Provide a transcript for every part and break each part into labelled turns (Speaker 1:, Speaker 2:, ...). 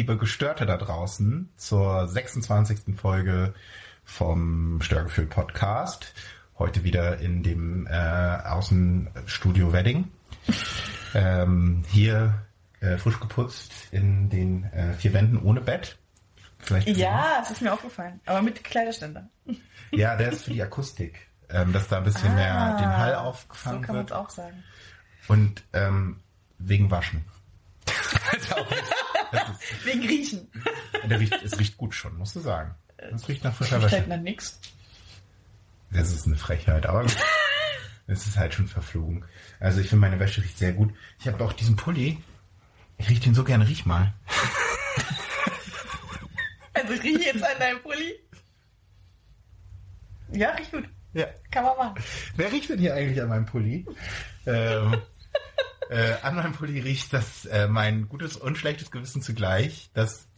Speaker 1: Liebe Gestörte da draußen, zur 26. Folge vom Störgefühl Podcast. Heute wieder in dem äh, Außenstudio Wedding. Ähm, hier äh, frisch geputzt in den äh, vier Wänden ohne Bett.
Speaker 2: Vielleicht ja, das ist mir aufgefallen. Aber mit Kleiderständer.
Speaker 1: Ja, der ist für die Akustik. Ähm, dass da ein bisschen ah, mehr den Hall aufgefangen
Speaker 2: wird. So kann man es auch sagen.
Speaker 1: Und ähm, wegen Waschen.
Speaker 2: wegen Riechen.
Speaker 1: Der riecht, es riecht gut schon, musst du sagen. Es riecht nach frischer Wäsche.
Speaker 2: Halt nach nix.
Speaker 1: Das ist eine Frechheit, aber es ist halt schon verflogen. Also ich finde, meine Wäsche riecht sehr gut. Ich habe auch diesen Pulli. Ich rieche den so gerne, riech mal.
Speaker 2: Also ich rieche jetzt an deinem Pulli. Ja, riecht gut. Ja. Kann man machen.
Speaker 1: Wer riecht denn hier eigentlich an meinem Pulli? ähm, äh, an meinem Pulli riecht das äh, mein gutes und schlechtes Gewissen zugleich. Das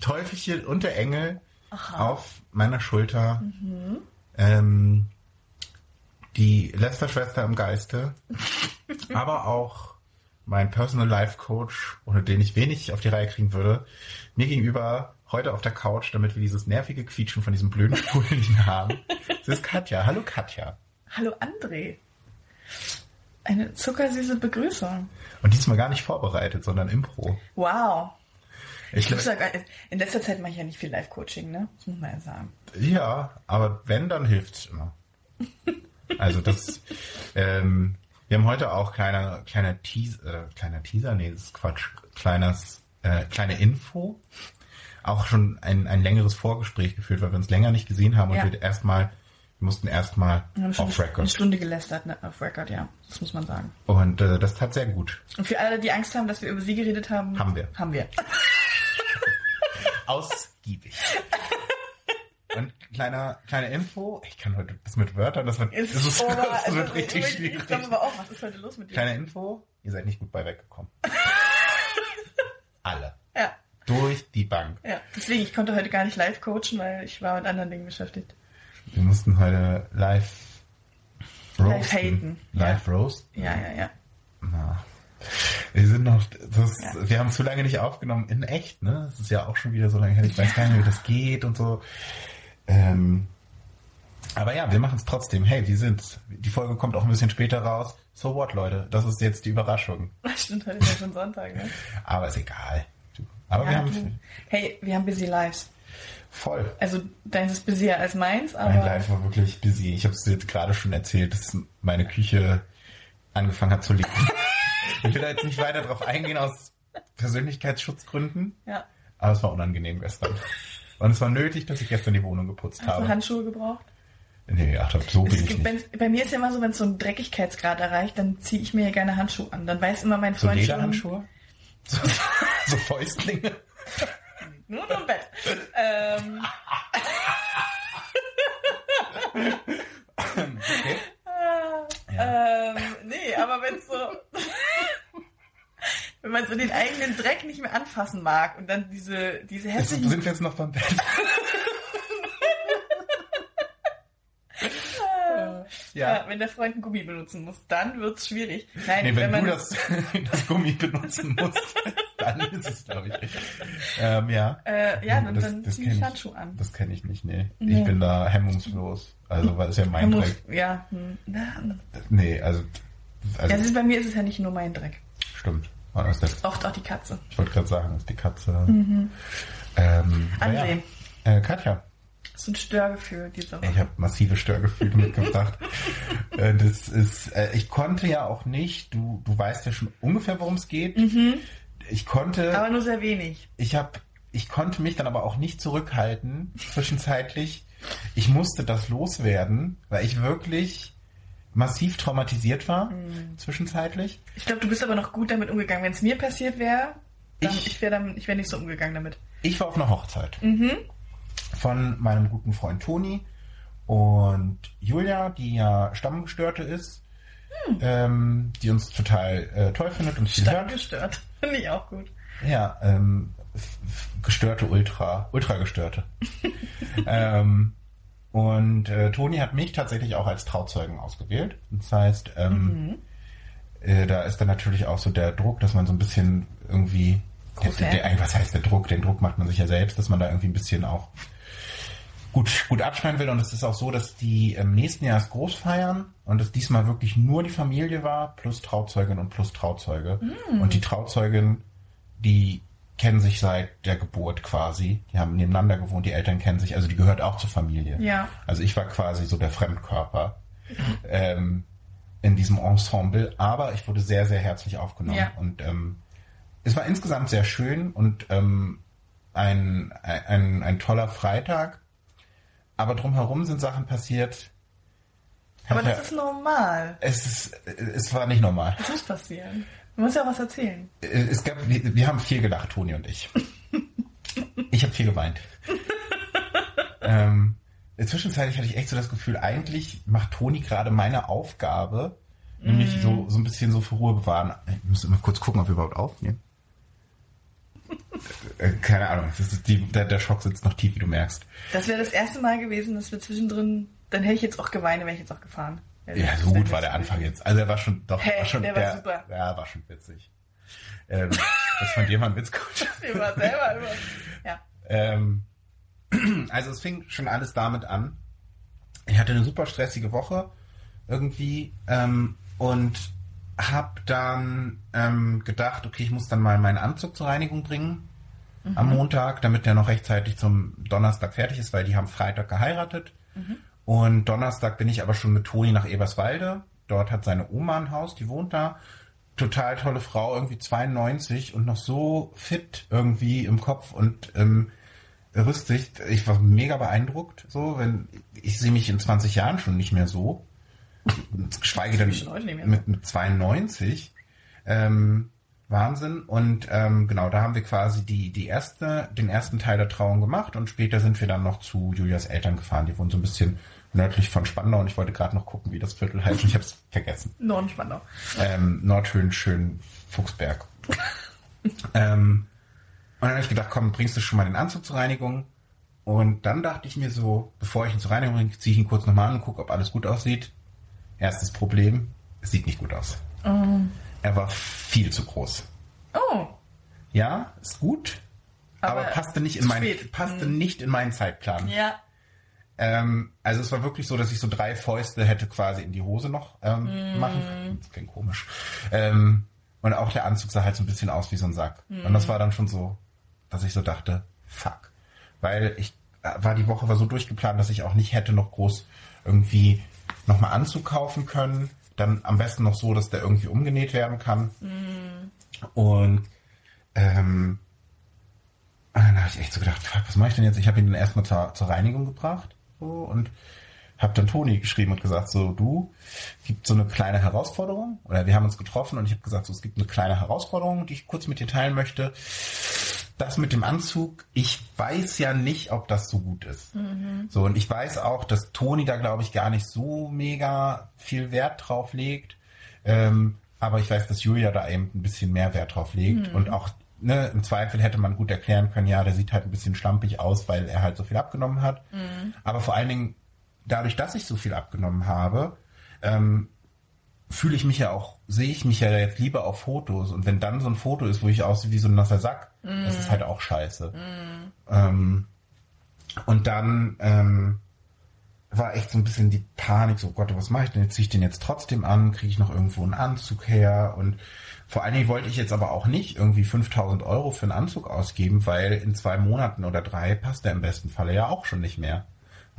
Speaker 1: Teufelchen und der Engel Aha. auf meiner Schulter. Mhm. Ähm, die Lester-Schwester im Geiste. aber auch mein Personal Life Coach, ohne den ich wenig auf die Reihe kriegen würde, mir gegenüber heute auf der Couch, damit wir dieses nervige Quietschen von diesem blöden Stuhl nicht haben. Das ist Katja. Hallo Katja.
Speaker 2: Hallo André. Eine zuckersüße Begrüßung.
Speaker 1: Und diesmal gar nicht vorbereitet, sondern Impro.
Speaker 2: Wow. Ich, ich sagen, in letzter Zeit mache ich ja nicht viel Live-Coaching, ne? Das muss man ja sagen.
Speaker 1: Ja, aber wenn, dann hilft's immer. also das, ähm, wir haben heute auch kleiner, kleiner Teaser, äh, kleiner Teaser, nee, das ist Quatsch, kleines, äh, kleine Info auch schon ein, ein längeres Vorgespräch geführt, weil wir uns länger nicht gesehen haben ja. und wir erstmal, wir mussten erstmal auf Record.
Speaker 2: Eine Stunde gelästert ne, auf Record, ja. Das muss man sagen.
Speaker 1: Und äh, das tat sehr gut.
Speaker 2: Und für alle, die Angst haben, dass wir über sie geredet haben,
Speaker 1: haben wir.
Speaker 2: Haben wir.
Speaker 1: Ausgiebig. Und kleiner, kleine Info, ich kann heute das mit Wörtern, das wird, ist, das, ist, das wird richtig ich, schwierig. Ich
Speaker 2: glaube aber auch, was ist heute los mit dir?
Speaker 1: Kleine Info, ihr seid nicht gut bei weggekommen. Alle.
Speaker 2: Ja.
Speaker 1: Durch die Bank.
Speaker 2: Ja, deswegen, ich konnte heute gar nicht live coachen, weil ich war mit anderen Dingen beschäftigt.
Speaker 1: Wir mussten heute live
Speaker 2: roasten. Live haten.
Speaker 1: Live
Speaker 2: ja.
Speaker 1: roast?
Speaker 2: Ja, ja, ja.
Speaker 1: Na. Wir sind noch, das, ja. wir haben zu lange nicht aufgenommen in echt, ne? Das ist ja auch schon wieder so lange her. Ich weiß gar nicht, wie das geht und so. Ähm, aber ja, wir machen es trotzdem. Hey, wie sind's? Die Folge kommt auch ein bisschen später raus. So what, Leute? Das ist jetzt die Überraschung.
Speaker 2: Stimmt, heute ist ja schon Sonntag, ne?
Speaker 1: Aber ist egal. Aber
Speaker 2: ja,
Speaker 1: wir haben.
Speaker 2: Hey, wir haben busy lives.
Speaker 1: Voll.
Speaker 2: Also deins ist busier als meins, aber.
Speaker 1: Mein Live war wirklich busy. Ich habe es jetzt gerade schon erzählt, dass meine Küche angefangen hat zu liegen. ich will da jetzt nicht weiter drauf eingehen aus Persönlichkeitsschutzgründen.
Speaker 2: Ja.
Speaker 1: Aber es war unangenehm gestern. Und es war nötig, dass ich gestern die Wohnung geputzt
Speaker 2: Hast
Speaker 1: habe.
Speaker 2: Hast du Handschuhe gebraucht?
Speaker 1: Nee, ach, so bin ich
Speaker 2: nicht. bei mir ist ja immer so, wenn es so einen Dreckigkeitsgrad erreicht, dann ziehe ich mir ja gerne Handschuhe an. Dann weiß immer mein Freund
Speaker 1: so Lederhandschuhe? schon... So, so Fäustlinge.
Speaker 2: Nur im Bett. Ähm. okay. Ja. Ähm, nee, aber wenn so, wenn man so den eigenen Dreck nicht mehr anfassen mag und dann diese, diese
Speaker 1: hässlichen... Sind wir jetzt noch beim Bett?
Speaker 2: Ja. ja. wenn der Freund ein Gummi benutzen muss, dann wird's schwierig.
Speaker 1: Nein, nee, wenn, wenn du das, das Gummi benutzen musst, dann ist es, glaube ich. Ähm, ja.
Speaker 2: Äh, ja, dann, das, dann das zieh ich Handschuh an.
Speaker 1: Das kenne ich nicht, nee. nee. Ich bin da hemmungslos. Also, weil es ja mein Hemmungs Dreck.
Speaker 2: Ja. Hm.
Speaker 1: Nee, also.
Speaker 2: also ja, ist, bei mir ist es ja nicht nur mein Dreck.
Speaker 1: Stimmt. Oh,
Speaker 2: Oft auch die Katze.
Speaker 1: Ich wollte gerade sagen, das ist die Katze. Mhm. Ähm,
Speaker 2: André.
Speaker 1: Ja. Äh, Katja
Speaker 2: so ein Störgefühl diese Woche.
Speaker 1: Ich habe massive Störgefühle mitgebracht. Äh, das ist, äh, ich konnte ja auch nicht, du, du weißt ja schon ungefähr, worum es geht.
Speaker 2: Mhm.
Speaker 1: Ich konnte.
Speaker 2: Aber nur sehr wenig.
Speaker 1: Ich habe, ich konnte mich dann aber auch nicht zurückhalten, zwischenzeitlich. Ich musste das loswerden, weil ich wirklich massiv traumatisiert war, mhm. zwischenzeitlich.
Speaker 2: Ich glaube, du bist aber noch gut damit umgegangen. Wenn es mir passiert wäre, ich, ich wäre wär nicht so umgegangen damit.
Speaker 1: Ich war auf einer Hochzeit.
Speaker 2: Mhm
Speaker 1: von meinem guten Freund Toni und Julia, die ja Stammgestörte ist, hm. ähm, die uns total äh, toll findet und viel
Speaker 2: Stammgestört, finde ich auch gut.
Speaker 1: Ja, ähm, gestörte Ultra, Ultra-Gestörte. ähm, und äh, Toni hat mich tatsächlich auch als Trauzeugen ausgewählt. Das heißt, ähm, mhm. äh, da ist dann natürlich auch so der Druck, dass man so ein bisschen irgendwie der, der, was heißt der Druck? Den Druck macht man sich ja selbst, dass man da irgendwie ein bisschen auch gut, gut abschneiden will. Und es ist auch so, dass die im nächsten Jahr es groß feiern und es diesmal wirklich nur die Familie war, plus Trauzeugin und plus Trauzeuge. Mm. Und die Trauzeugin, die kennen sich seit der Geburt quasi. Die haben nebeneinander gewohnt, die Eltern kennen sich, also die gehört auch zur Familie.
Speaker 2: Ja.
Speaker 1: Also ich war quasi so der Fremdkörper ähm, in diesem Ensemble, aber ich wurde sehr, sehr herzlich aufgenommen. Ja. Und ähm, es war insgesamt sehr schön und ähm, ein, ein, ein toller Freitag. Aber drumherum sind Sachen passiert.
Speaker 2: Aber das ist normal.
Speaker 1: Es, ist, es war nicht normal.
Speaker 2: Was muss passieren? Du musst ja was erzählen.
Speaker 1: Es gab, wir, wir haben viel gelacht, Toni und ich. ich habe viel geweint. ähm, zwischenzeitlich hatte ich echt so das Gefühl, eigentlich macht Toni gerade meine Aufgabe, mm. nämlich so, so ein bisschen so für Ruhe bewahren. Ich muss immer kurz gucken, ob wir überhaupt aufnehmen. Äh, keine Ahnung, die, der, der, Schock sitzt noch tief, wie du merkst.
Speaker 2: Das wäre das erste Mal gewesen, dass wir zwischendrin, dann hätte ich jetzt auch geweint, wäre ich jetzt auch gefahren.
Speaker 1: Ja, so gut war der Anfang jetzt. Also er war schon, doch,
Speaker 2: hey,
Speaker 1: war schon,
Speaker 2: der, war super.
Speaker 1: Ja, war schon witzig. Ähm, das fand jemand Witzcoach.
Speaker 2: Das war selber immer. Ja.
Speaker 1: Ähm, also es fing schon alles damit an. Ich hatte eine super stressige Woche irgendwie ähm, und habe dann ähm, gedacht, okay, ich muss dann mal meinen Anzug zur Reinigung bringen mhm. am Montag, damit der noch rechtzeitig zum Donnerstag fertig ist, weil die haben Freitag geheiratet. Mhm. Und Donnerstag bin ich aber schon mit Toni nach Eberswalde. Dort hat seine Oma ein Haus, die wohnt da. Total tolle Frau, irgendwie 92 und noch so fit irgendwie im Kopf und ähm, rüstig. Ich war mega beeindruckt, so, wenn ich sehe mich in 20 Jahren schon nicht mehr so. Geschweige denn mit, mit 92. Ähm, Wahnsinn. Und ähm, genau, da haben wir quasi die, die erste, den ersten Teil der Trauung gemacht und später sind wir dann noch zu Julias Eltern gefahren. Die wohnen so ein bisschen nördlich von Spandau und ich wollte gerade noch gucken, wie das Viertel heißt. Ich habe es vergessen.
Speaker 2: Norden Spandau.
Speaker 1: Ähm, Nordhöhen, schön Fuchsberg. ähm, und dann habe ich gedacht, komm, bringst du schon mal den Anzug zur Reinigung. Und dann dachte ich mir so, bevor ich ihn zur Reinigung bringe, ziehe ich ihn kurz nochmal an und gucke, ob alles gut aussieht. Erstes Problem, es sieht nicht gut aus. Oh. Er war viel zu groß.
Speaker 2: Oh.
Speaker 1: Ja, ist gut, aber, aber passte nicht in meinen passte hm. nicht in meinen Zeitplan.
Speaker 2: Ja.
Speaker 1: Ähm, also es war wirklich so, dass ich so drei Fäuste hätte quasi in die Hose noch ähm, mm. machen können. Das klingt komisch. Ähm, und auch der Anzug sah halt so ein bisschen aus wie so ein Sack. Mm. Und das war dann schon so, dass ich so dachte, fuck. Weil ich äh, war die Woche war so durchgeplant, dass ich auch nicht hätte noch groß irgendwie nochmal Anzug kaufen können. Dann am besten noch so, dass der irgendwie umgenäht werden kann. Mm. Und ähm, und dann habe ich echt so gedacht, fuck, was mache ich denn jetzt? Ich habe ihn dann erstmal zur, zur Reinigung gebracht so, und habe dann Toni geschrieben und gesagt, so du, gibt so eine kleine Herausforderung oder wir haben uns getroffen und ich habe gesagt, so es gibt eine kleine Herausforderung, die ich kurz mit dir teilen möchte. Das mit dem Anzug, ich weiß ja nicht, ob das so gut ist. Mhm. So und ich weiß auch, dass Toni da glaube ich gar nicht so mega viel Wert drauf legt. Ähm, aber ich weiß, dass Julia da eben ein bisschen mehr Wert drauf legt mhm. und auch ne, im Zweifel hätte man gut erklären können, ja, der sieht halt ein bisschen schlampig aus, weil er halt so viel abgenommen hat. Mhm. Aber vor allen Dingen, dadurch, dass ich so viel abgenommen habe, ähm, fühle ich mich ja auch, sehe ich mich ja jetzt lieber auf Fotos. Und wenn dann so ein Foto ist, wo ich aussehe wie so ein nasser Sack, mm. das ist halt auch scheiße. Mm. Ähm, und dann ähm, war echt so ein bisschen die Panik, so oh Gott, was mache ich denn? Jetzt ziehe ich den jetzt trotzdem an, kriege ich noch irgendwo einen Anzug her und vor allen Dingen wollte ich jetzt aber auch nicht irgendwie 5000 Euro für einen Anzug ausgeben, weil in zwei Monaten oder drei passt der im besten Falle ja auch schon nicht mehr.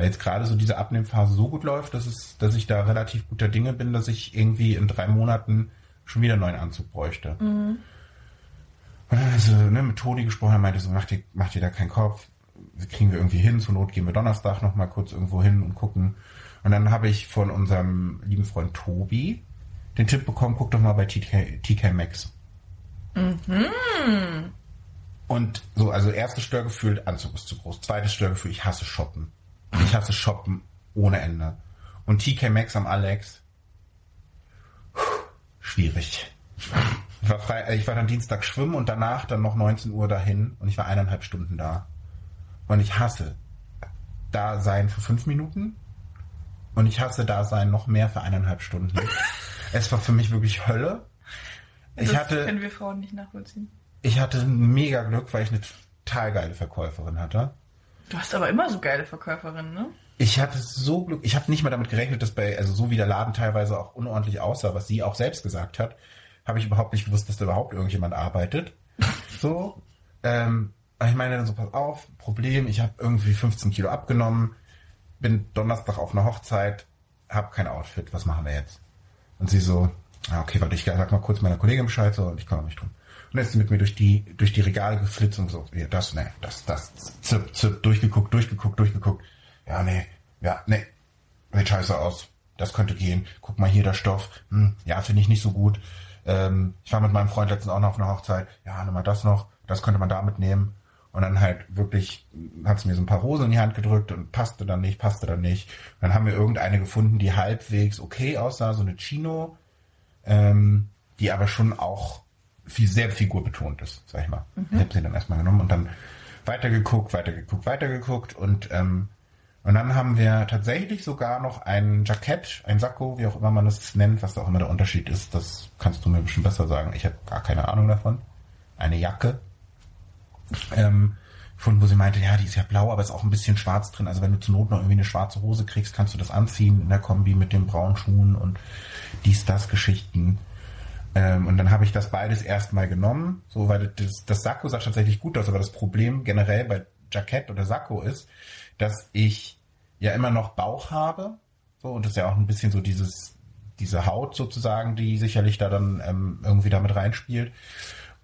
Speaker 1: Weil jetzt gerade so diese Abnehmphase so gut läuft, dass, es, dass ich da relativ guter Dinge bin, dass ich irgendwie in drei Monaten schon wieder einen neuen Anzug bräuchte. Mhm. Also ne, mit Toni gesprochen, er meinte so, mach dir, mach dir da keinen Kopf, kriegen wir irgendwie hin, zur Not gehen wir Donnerstag nochmal kurz irgendwo hin und gucken. Und dann habe ich von unserem lieben Freund Tobi, den Tipp bekommen, guck doch mal bei TK, TK Maxx. Mhm. Und so, also erstes Störgefühl, Anzug ist zu groß. Zweites Störgefühl, ich hasse Shoppen. Ich hasse Shoppen ohne Ende. Und TK Maxx am Alex, schwierig. Ich war, frei, äh, ich war dann Dienstag schwimmen und danach dann noch 19 Uhr dahin und ich war eineinhalb Stunden da. Und ich hasse da sein für fünf Minuten und ich hasse da sein noch mehr für eineinhalb Stunden. Es war für mich wirklich Hölle.
Speaker 2: Ich das hatte, können wir Frauen nicht nachvollziehen.
Speaker 1: ich hatte mega Glück, weil ich eine total geile Verkäuferin hatte.
Speaker 2: Du hast aber immer so geile Verkäuferinnen, ne?
Speaker 1: Ich hatte so Glück, ich habe nicht mal damit gerechnet, dass bei, also so wie der Laden teilweise auch unordentlich aussah, was sie auch selbst gesagt hat, habe ich überhaupt nicht gewusst, dass da überhaupt irgendjemand arbeitet. So. Ähm, ich meine dann so, pass auf, Problem, ich habe irgendwie 15 Kilo abgenommen, bin Donnerstag auf einer Hochzeit, habe kein Outfit, was machen wir jetzt? Und sie so, ah, okay, warte, ich sag mal kurz meiner Kollegin Bescheid so, und ich kümmere mich drum. Und dann ist mit mir durch die, durch die Regale geflitzt und so, ja, das, ne, das, das, zip, zip, durchgeguckt, durchgeguckt, durchgeguckt. Ja, nee, ja, nee, sieht scheiße aus. Das könnte gehen. Guck mal hier der Stoff. Hm, ja, finde ich nicht so gut. Ähm, ich war mit meinem Freund letztens auch noch auf einer Hochzeit. Ja, nimm mal das noch. Das könnte man da mitnehmen. Und dann halt wirklich hat sie mir so ein paar Rosen in die Hand gedrückt und passte dann nicht, passte dann nicht. Und dann haben wir irgendeine gefunden, die halbwegs okay aussah, so eine Chino, ähm, die aber schon auch viel, sehr figurbetont ist, sag ich mal. Mhm. Ich habe sie dann erstmal genommen und dann weitergeguckt, weitergeguckt, weitergeguckt und ähm, und dann haben wir tatsächlich sogar noch ein Jackett, ein Sakko, wie auch immer man das nennt, was auch immer der Unterschied ist. Das kannst du mir bestimmt besser sagen. Ich habe gar keine Ahnung davon. Eine Jacke. Ähm, von wo sie meinte, ja, die ist ja blau, aber ist auch ein bisschen schwarz drin. Also wenn du zur Not noch irgendwie eine schwarze Hose kriegst, kannst du das anziehen in der Kombi mit den braunen Schuhen und dies, das Geschichten. Ähm, und dann habe ich das beides erstmal genommen, so weil das, das Sakko sah tatsächlich gut aus, aber das Problem generell bei Jackett oder Sakko ist, dass ich ja immer noch Bauch habe. So, und das ist ja auch ein bisschen so dieses, diese Haut sozusagen, die sicherlich da dann ähm, irgendwie damit reinspielt.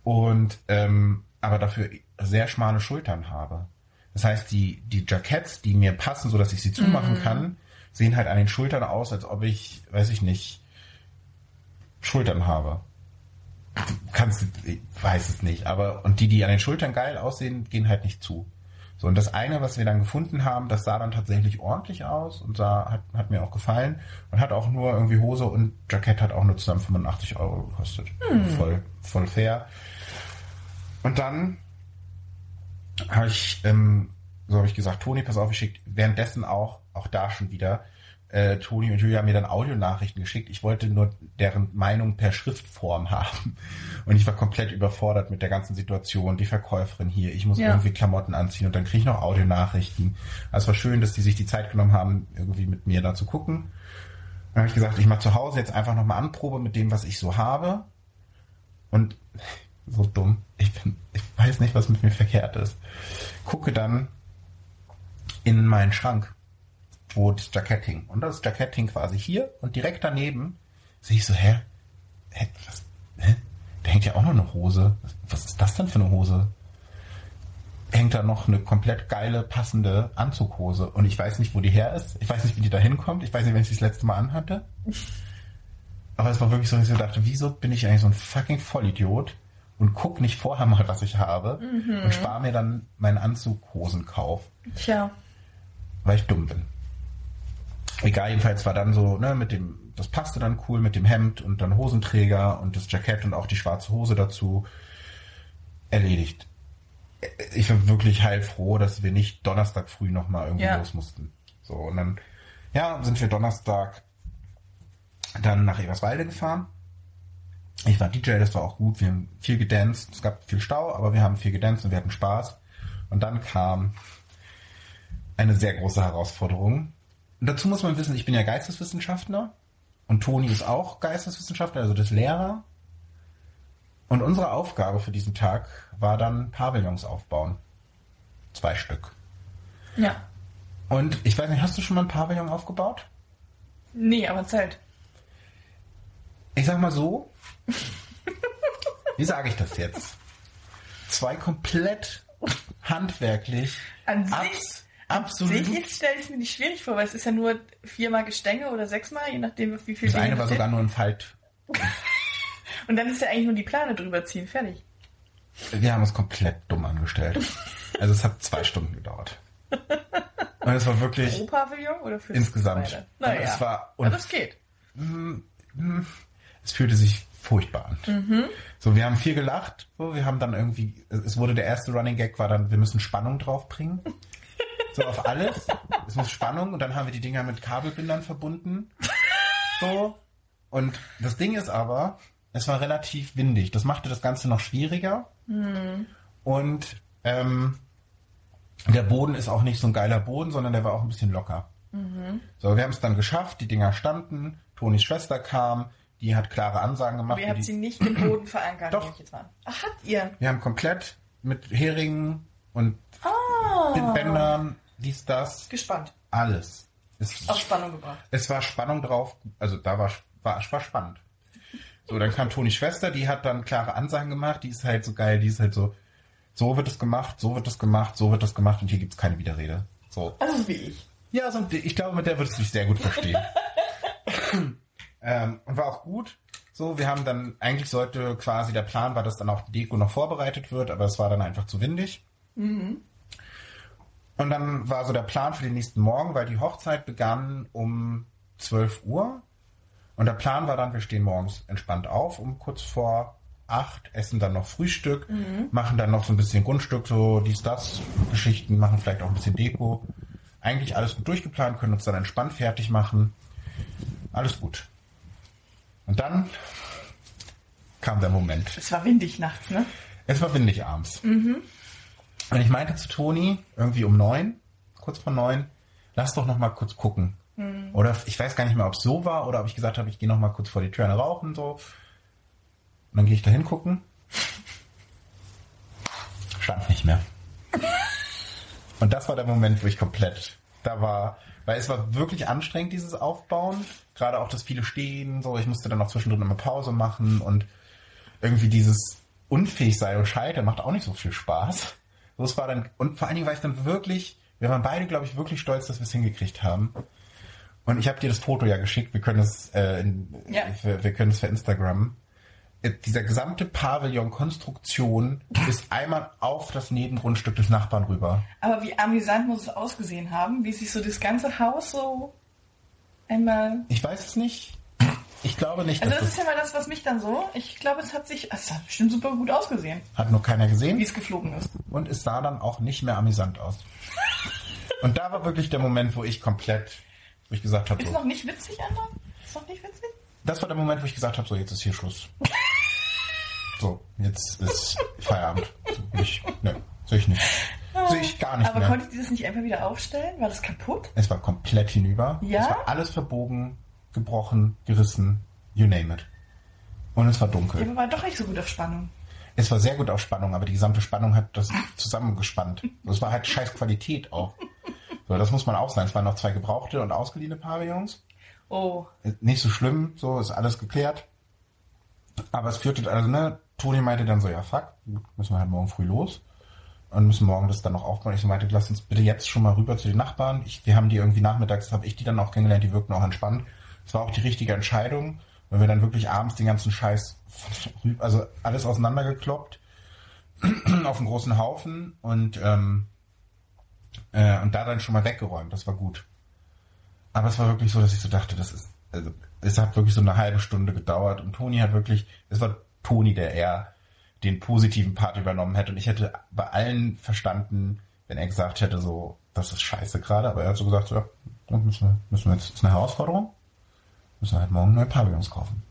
Speaker 1: Und ähm, aber dafür sehr schmale Schultern habe. Das heißt, die, die Jacketts, die mir passen, so dass ich sie zumachen mm. kann, sehen halt an den Schultern aus, als ob ich, weiß ich nicht, Schultern habe. Kannst, ich weiß es nicht, aber, und die, die an den Schultern geil aussehen, gehen halt nicht zu. So, und das eine, was wir dann gefunden haben, das sah dann tatsächlich ordentlich aus und sah, hat, hat mir auch gefallen und hat auch nur irgendwie Hose und Jackett hat auch nur zusammen 85 Euro gekostet. Hm. Voll, voll fair. Und dann habe ich, ähm, so habe ich gesagt, Toni, pass auf, ich schicke währenddessen auch, auch da schon wieder äh, Toni und Julia haben mir dann Audionachrichten geschickt. Ich wollte nur deren Meinung per Schriftform haben. Und ich war komplett überfordert mit der ganzen Situation. Die Verkäuferin hier, ich muss ja. irgendwie Klamotten anziehen und dann kriege ich noch Audionachrichten. Also es war schön, dass die sich die Zeit genommen haben, irgendwie mit mir da zu gucken. Dann habe ich gesagt, ich mache zu Hause jetzt einfach nochmal Anprobe mit dem, was ich so habe. Und so dumm. Ich bin, ich weiß nicht, was mit mir verkehrt ist. Gucke dann in meinen Schrank wo das Jackett hing. Und das Jackett hing quasi hier und direkt daneben sehe ich so, hä? hä, was, hä? Da hängt ja auch noch eine Hose. Was ist das denn für eine Hose? Hängt da noch eine komplett geile, passende Anzughose. Und ich weiß nicht, wo die her ist. Ich weiß nicht, wie die da hinkommt. Ich weiß nicht, wenn ich sie das letzte Mal anhatte. Aber es war wirklich so, dass ich dachte, wieso bin ich eigentlich so ein fucking Vollidiot und guck nicht vorher mal, was ich habe mhm. und spare mir dann meinen Anzughosenkauf.
Speaker 2: Tja.
Speaker 1: Weil ich dumm bin egal, jedenfalls war dann so, ne, mit dem, das passte dann cool mit dem Hemd und dann Hosenträger und das Jackett und auch die schwarze Hose dazu. Erledigt. Ich war wirklich heilfroh, dass wir nicht Donnerstag früh nochmal irgendwie ja. los mussten. So, und dann, ja, sind wir Donnerstag dann nach Eberswalde gefahren. Ich war DJ, das war auch gut. Wir haben viel gedanced. Es gab viel Stau, aber wir haben viel gedanced und wir hatten Spaß. Und dann kam eine sehr große Herausforderung. Und dazu muss man wissen, ich bin ja Geisteswissenschaftler und Toni ist auch Geisteswissenschaftler, also das Lehrer. Und unsere Aufgabe für diesen Tag war dann Pavillons aufbauen. Zwei Stück.
Speaker 2: Ja.
Speaker 1: Und ich weiß nicht, hast du schon mal ein Pavillon aufgebaut?
Speaker 2: Nee, aber Zeit.
Speaker 1: Ich sag mal so. wie sage ich das jetzt? Zwei komplett handwerklich
Speaker 2: An sich Absolut. Sich stelle ich mir nicht schwierig vor, weil es ist ja nur viermal Gestänge oder sechsmal, je nachdem, wie viel.
Speaker 1: Das eine war sogar nur ein Falt.
Speaker 2: Und dann ist ja eigentlich nur die Plane drüber ziehen, fertig.
Speaker 1: Wir haben es komplett dumm angestellt. Also es hat zwei Stunden gedauert. Und es war wirklich.
Speaker 2: Pro Pavillon oder für
Speaker 1: Insgesamt.
Speaker 2: Naja.
Speaker 1: Es war.
Speaker 2: Und das geht.
Speaker 1: Mm, mm, es fühlte sich furchtbar an. Mhm. So, wir haben viel gelacht. So, wir haben dann irgendwie, es wurde der erste Running Gag war dann, wir müssen Spannung draufbringen. So auf alles. Es muss Spannung und dann haben wir die Dinger mit Kabelbindern verbunden. So. Und das Ding ist aber, es war relativ windig. Das machte das Ganze noch schwieriger. Mhm. Und ähm, der Boden ist auch nicht so ein geiler Boden, sondern der war auch ein bisschen locker. Mhm. So, wir haben es dann geschafft, die Dinger standen, Tonis Schwester kam, die hat klare Ansagen gemacht.
Speaker 2: Aber ihr habt
Speaker 1: die,
Speaker 2: sie nicht im Boden verankert,
Speaker 1: Doch.
Speaker 2: ich jetzt mal. Ach, habt ihr?
Speaker 1: Wir haben komplett mit Heringen und
Speaker 2: ah.
Speaker 1: Bändern, dies, das.
Speaker 2: Gespannt.
Speaker 1: Alles.
Speaker 2: Es, Auf Spannung gebracht.
Speaker 1: Es war Spannung drauf, also da war, war, war spannend. So, dann kam Tonis Schwester, die hat dann klare Ansagen gemacht, die ist halt so geil, die ist halt so, so wird es gemacht, so wird es gemacht, so wird es gemacht und hier gibt es keine Widerrede. So.
Speaker 2: Also wie ich.
Speaker 1: Ja, so, ich glaube, mit der würdest du dich sehr gut verstehen. ähm, und war auch gut. So, wir haben dann, eigentlich sollte quasi der Plan war, dass dann auch die Deko noch vorbereitet wird, aber es war dann einfach zu windig. Mhm. Und dann war so der Plan für den nächsten Morgen, weil die Hochzeit begann um 12 Uhr. Und der Plan war dann, wir stehen morgens entspannt auf um kurz vor acht, essen dann noch Frühstück, mhm. machen dann noch so ein bisschen Grundstück, so dies, das, Geschichten, machen vielleicht auch ein bisschen Deko. Eigentlich alles gut durchgeplant, können uns dann entspannt fertig machen. Alles gut. Und dann kam der Moment.
Speaker 2: Es war windig nachts, ne?
Speaker 1: Es war windig abends. Mhm. Und ich meinte zu Toni, irgendwie um neun, kurz vor neun, lass doch noch mal kurz gucken. Mhm. Oder ich weiß gar nicht mehr, ob es so war oder ob ich gesagt habe, ich gehe noch mal kurz vor die Tür eine rauchen, so. Und dann gehe ich da hingucken. Stand nicht mehr. Und das war der Moment, wo ich komplett, da war, weil es war wirklich anstrengend, dieses Aufbauen. Gerade auch das viele Stehen, so. Ich musste dann auch zwischendrin immer Pause machen und irgendwie dieses unfähig sein und scheitern macht auch nicht so viel Spaß. So, es war dann, und vor allen Dingen war ich dann wirklich, wir waren beide, glaube ich, wirklich stolz, dass wir es hingekriegt haben. Und ich habe dir das Foto ja geschickt, wir können es, äh, ja. wir, wir können es für Instagram. Äh, dieser gesamte Pavillon-Konstruktion ist einmal auf das Nebengrundstück des Nachbarn rüber.
Speaker 2: Aber wie amüsant muss es ausgesehen haben, wie sich so das ganze Haus so einmal.
Speaker 1: Ich weiß es nicht. Ich glaube nicht.
Speaker 2: Also das, das ist ja mal das, was mich dann so. Ich glaube, es hat sich, es hat bestimmt super gut ausgesehen.
Speaker 1: Hat nur keiner gesehen.
Speaker 2: Wie es geflogen ist.
Speaker 1: Und es sah dann auch nicht mehr amüsant aus. Und da war wirklich der Moment, wo ich komplett, wo ich gesagt habe.
Speaker 2: Ist
Speaker 1: so,
Speaker 2: noch nicht witzig, Anna? Ist noch nicht witzig?
Speaker 1: Das war der Moment, wo ich gesagt habe, so jetzt ist hier Schluss. so, jetzt ist Feierabend. Ich, ne, sehe ich nicht. Sehe ich gar nicht
Speaker 2: Aber
Speaker 1: mehr.
Speaker 2: konntet ihr das nicht einfach wieder aufstellen? War das kaputt?
Speaker 1: Es war komplett hinüber.
Speaker 2: Ja?
Speaker 1: Es war alles verbogen gebrochen, gerissen, you name it. Und es war dunkel.
Speaker 2: Ja, aber war doch nicht so gut auf Spannung.
Speaker 1: Es war sehr gut auf Spannung, aber die gesamte Spannung hat das zusammengespannt. Es war halt scheiß Qualität auch. So, das muss man auch sagen. Es waren noch zwei gebrauchte und ausgeliehene Pavillons.
Speaker 2: Oh.
Speaker 1: Nicht so schlimm, so ist alles geklärt. Aber es führte, also ne, Toni meinte dann so, ja fuck, müssen wir halt morgen früh los und müssen morgen das dann noch aufbauen. Ich so meinte, lass uns bitte jetzt schon mal rüber zu den Nachbarn. Ich, wir haben die irgendwie nachmittags, habe ich die dann auch kennengelernt, die wirkten auch entspannt. Es war auch die richtige Entscheidung, weil wir dann wirklich abends den ganzen Scheiß, also alles auseinandergekloppt auf einen großen Haufen und, ähm, äh, und da dann schon mal weggeräumt. Das war gut. Aber es war wirklich so, dass ich so dachte, das ist, also, es hat wirklich so eine halbe Stunde gedauert und Toni hat wirklich, es war Toni, der eher den positiven Part übernommen hätte und ich hätte bei allen verstanden, wenn er gesagt hätte, so, das ist scheiße gerade, aber er hat so gesagt, so, ja, müssen wir, müssen wir jetzt, ist eine Herausforderung müssen wir halt morgen neue Pavillons kaufen.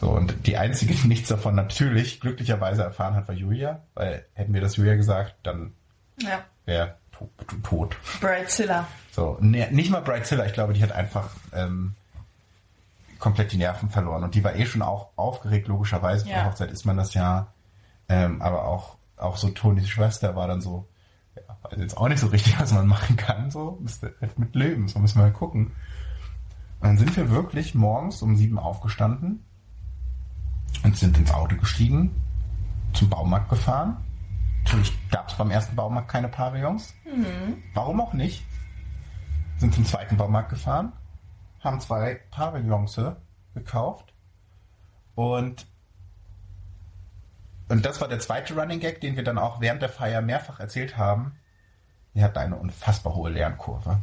Speaker 1: So, und die einzige, die nichts davon natürlich glücklicherweise erfahren hat, war Julia, weil hätten wir das Julia gesagt, dann
Speaker 2: ja.
Speaker 1: wäre to tot.
Speaker 2: Brightzilla.
Speaker 1: So, ne, nicht mal Brightzilla, ich glaube, die hat einfach ähm, komplett die Nerven verloren. Und die war eh schon auch aufgeregt, logischerweise. Ja. Bei Hochzeit ist man das ja. Ähm, aber auch, auch so Tonis Schwester war dann so, ja, weiß jetzt auch nicht so richtig, was man machen kann. So, müsste halt mit leben, so müssen wir mal gucken. Und dann sind wir wirklich morgens um sieben aufgestanden und sind ins Auto gestiegen, zum Baumarkt gefahren. Natürlich gab es beim ersten Baumarkt keine Pavillons. Mhm. Warum auch nicht? Sind zum zweiten Baumarkt gefahren, haben zwei Pavillons gekauft und und das war der zweite Running Gag, den wir dann auch während der Feier mehrfach erzählt haben. Wir hatten eine unfassbar hohe Lernkurve.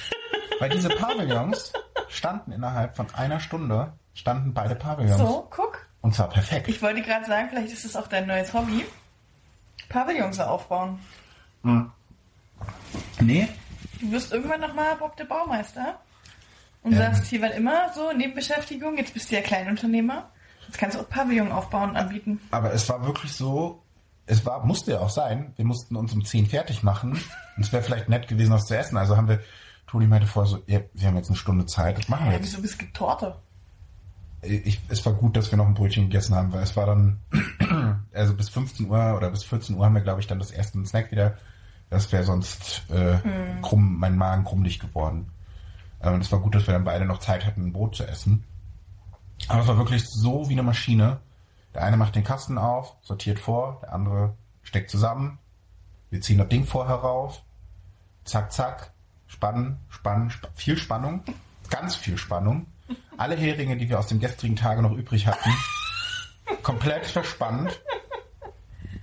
Speaker 1: Weil diese Pavillons standen innerhalb von einer Stunde, standen beide Pavillons.
Speaker 2: So, guck.
Speaker 1: Und zwar perfekt.
Speaker 2: Ich wollte gerade sagen, vielleicht ist es auch dein neues Hobby. Pavillons aufbauen.
Speaker 1: Hm. Nee.
Speaker 2: Du wirst irgendwann nochmal Bob der Baumeister und ähm. sagst hier, weil immer so Nebenbeschäftigung, jetzt bist du ja Kleinunternehmer, Jetzt kannst du auch Pavillon aufbauen und anbieten.
Speaker 1: Aber es war wirklich so, es war, musste ja auch sein, wir mussten uns um 10 fertig machen. und es wäre vielleicht nett gewesen, was zu essen. Also haben wir, Toni meinte vorher so, ja, wir haben jetzt eine Stunde Zeit, das machen wir
Speaker 2: Ja,
Speaker 1: jetzt.
Speaker 2: wieso bist du Torte?
Speaker 1: ich, es war gut, dass wir noch ein Brötchen gegessen haben, weil es war dann, also bis 15 Uhr oder bis 14 Uhr haben wir, glaube ich, dann das erste Snack wieder. Das wäre sonst äh, krumm, mein Magen krummlich geworden. Ähm, es war gut, dass wir dann beide noch Zeit hatten, ein Brot zu essen. Aber es war wirklich so wie eine Maschine. Der eine macht den Kasten auf, sortiert vor, der andere steckt zusammen. Wir ziehen das Ding vorher rauf. Zack, zack. Spannen, spannen, sp viel Spannung. Ganz viel Spannung. Alle Heringe, die wir aus dem gestrigen Tage noch übrig hatten, komplett verspannt.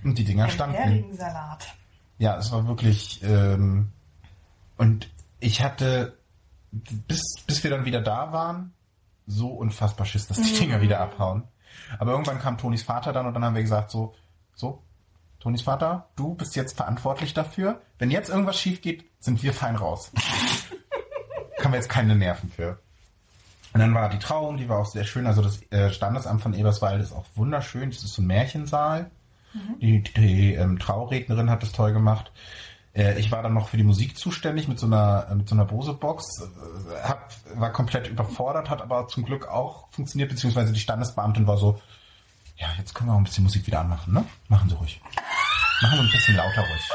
Speaker 1: Und die Dinger standen.
Speaker 2: Heringssalat.
Speaker 1: Ja, es war wirklich. Ähm, und ich hatte, bis, bis wir dann wieder da waren, so unfassbar Schiss, dass die Dinger wieder abhauen. Aber irgendwann kam Tonis Vater dann und dann haben wir gesagt, so, so, Tonis Vater, du bist jetzt verantwortlich dafür. Wenn jetzt irgendwas schief geht, sind wir fein raus. Haben wir jetzt keine Nerven für. Und dann war die Trauung, die war auch sehr schön. Also das äh, Standesamt von Eberswalde ist auch wunderschön. Das ist so ein Märchensaal. Die, die ähm, Traurednerin hat das toll gemacht. Äh, ich war dann noch für die Musik zuständig mit so einer äh, mit so einer Bose-Box. Äh, hab, war komplett überfordert, hat aber zum Glück auch funktioniert, beziehungsweise die Standesbeamtin war so, ja, jetzt können wir auch ein bisschen Musik wieder anmachen, ne? Machen Sie ruhig. Machen Sie ein bisschen lauter ruhig.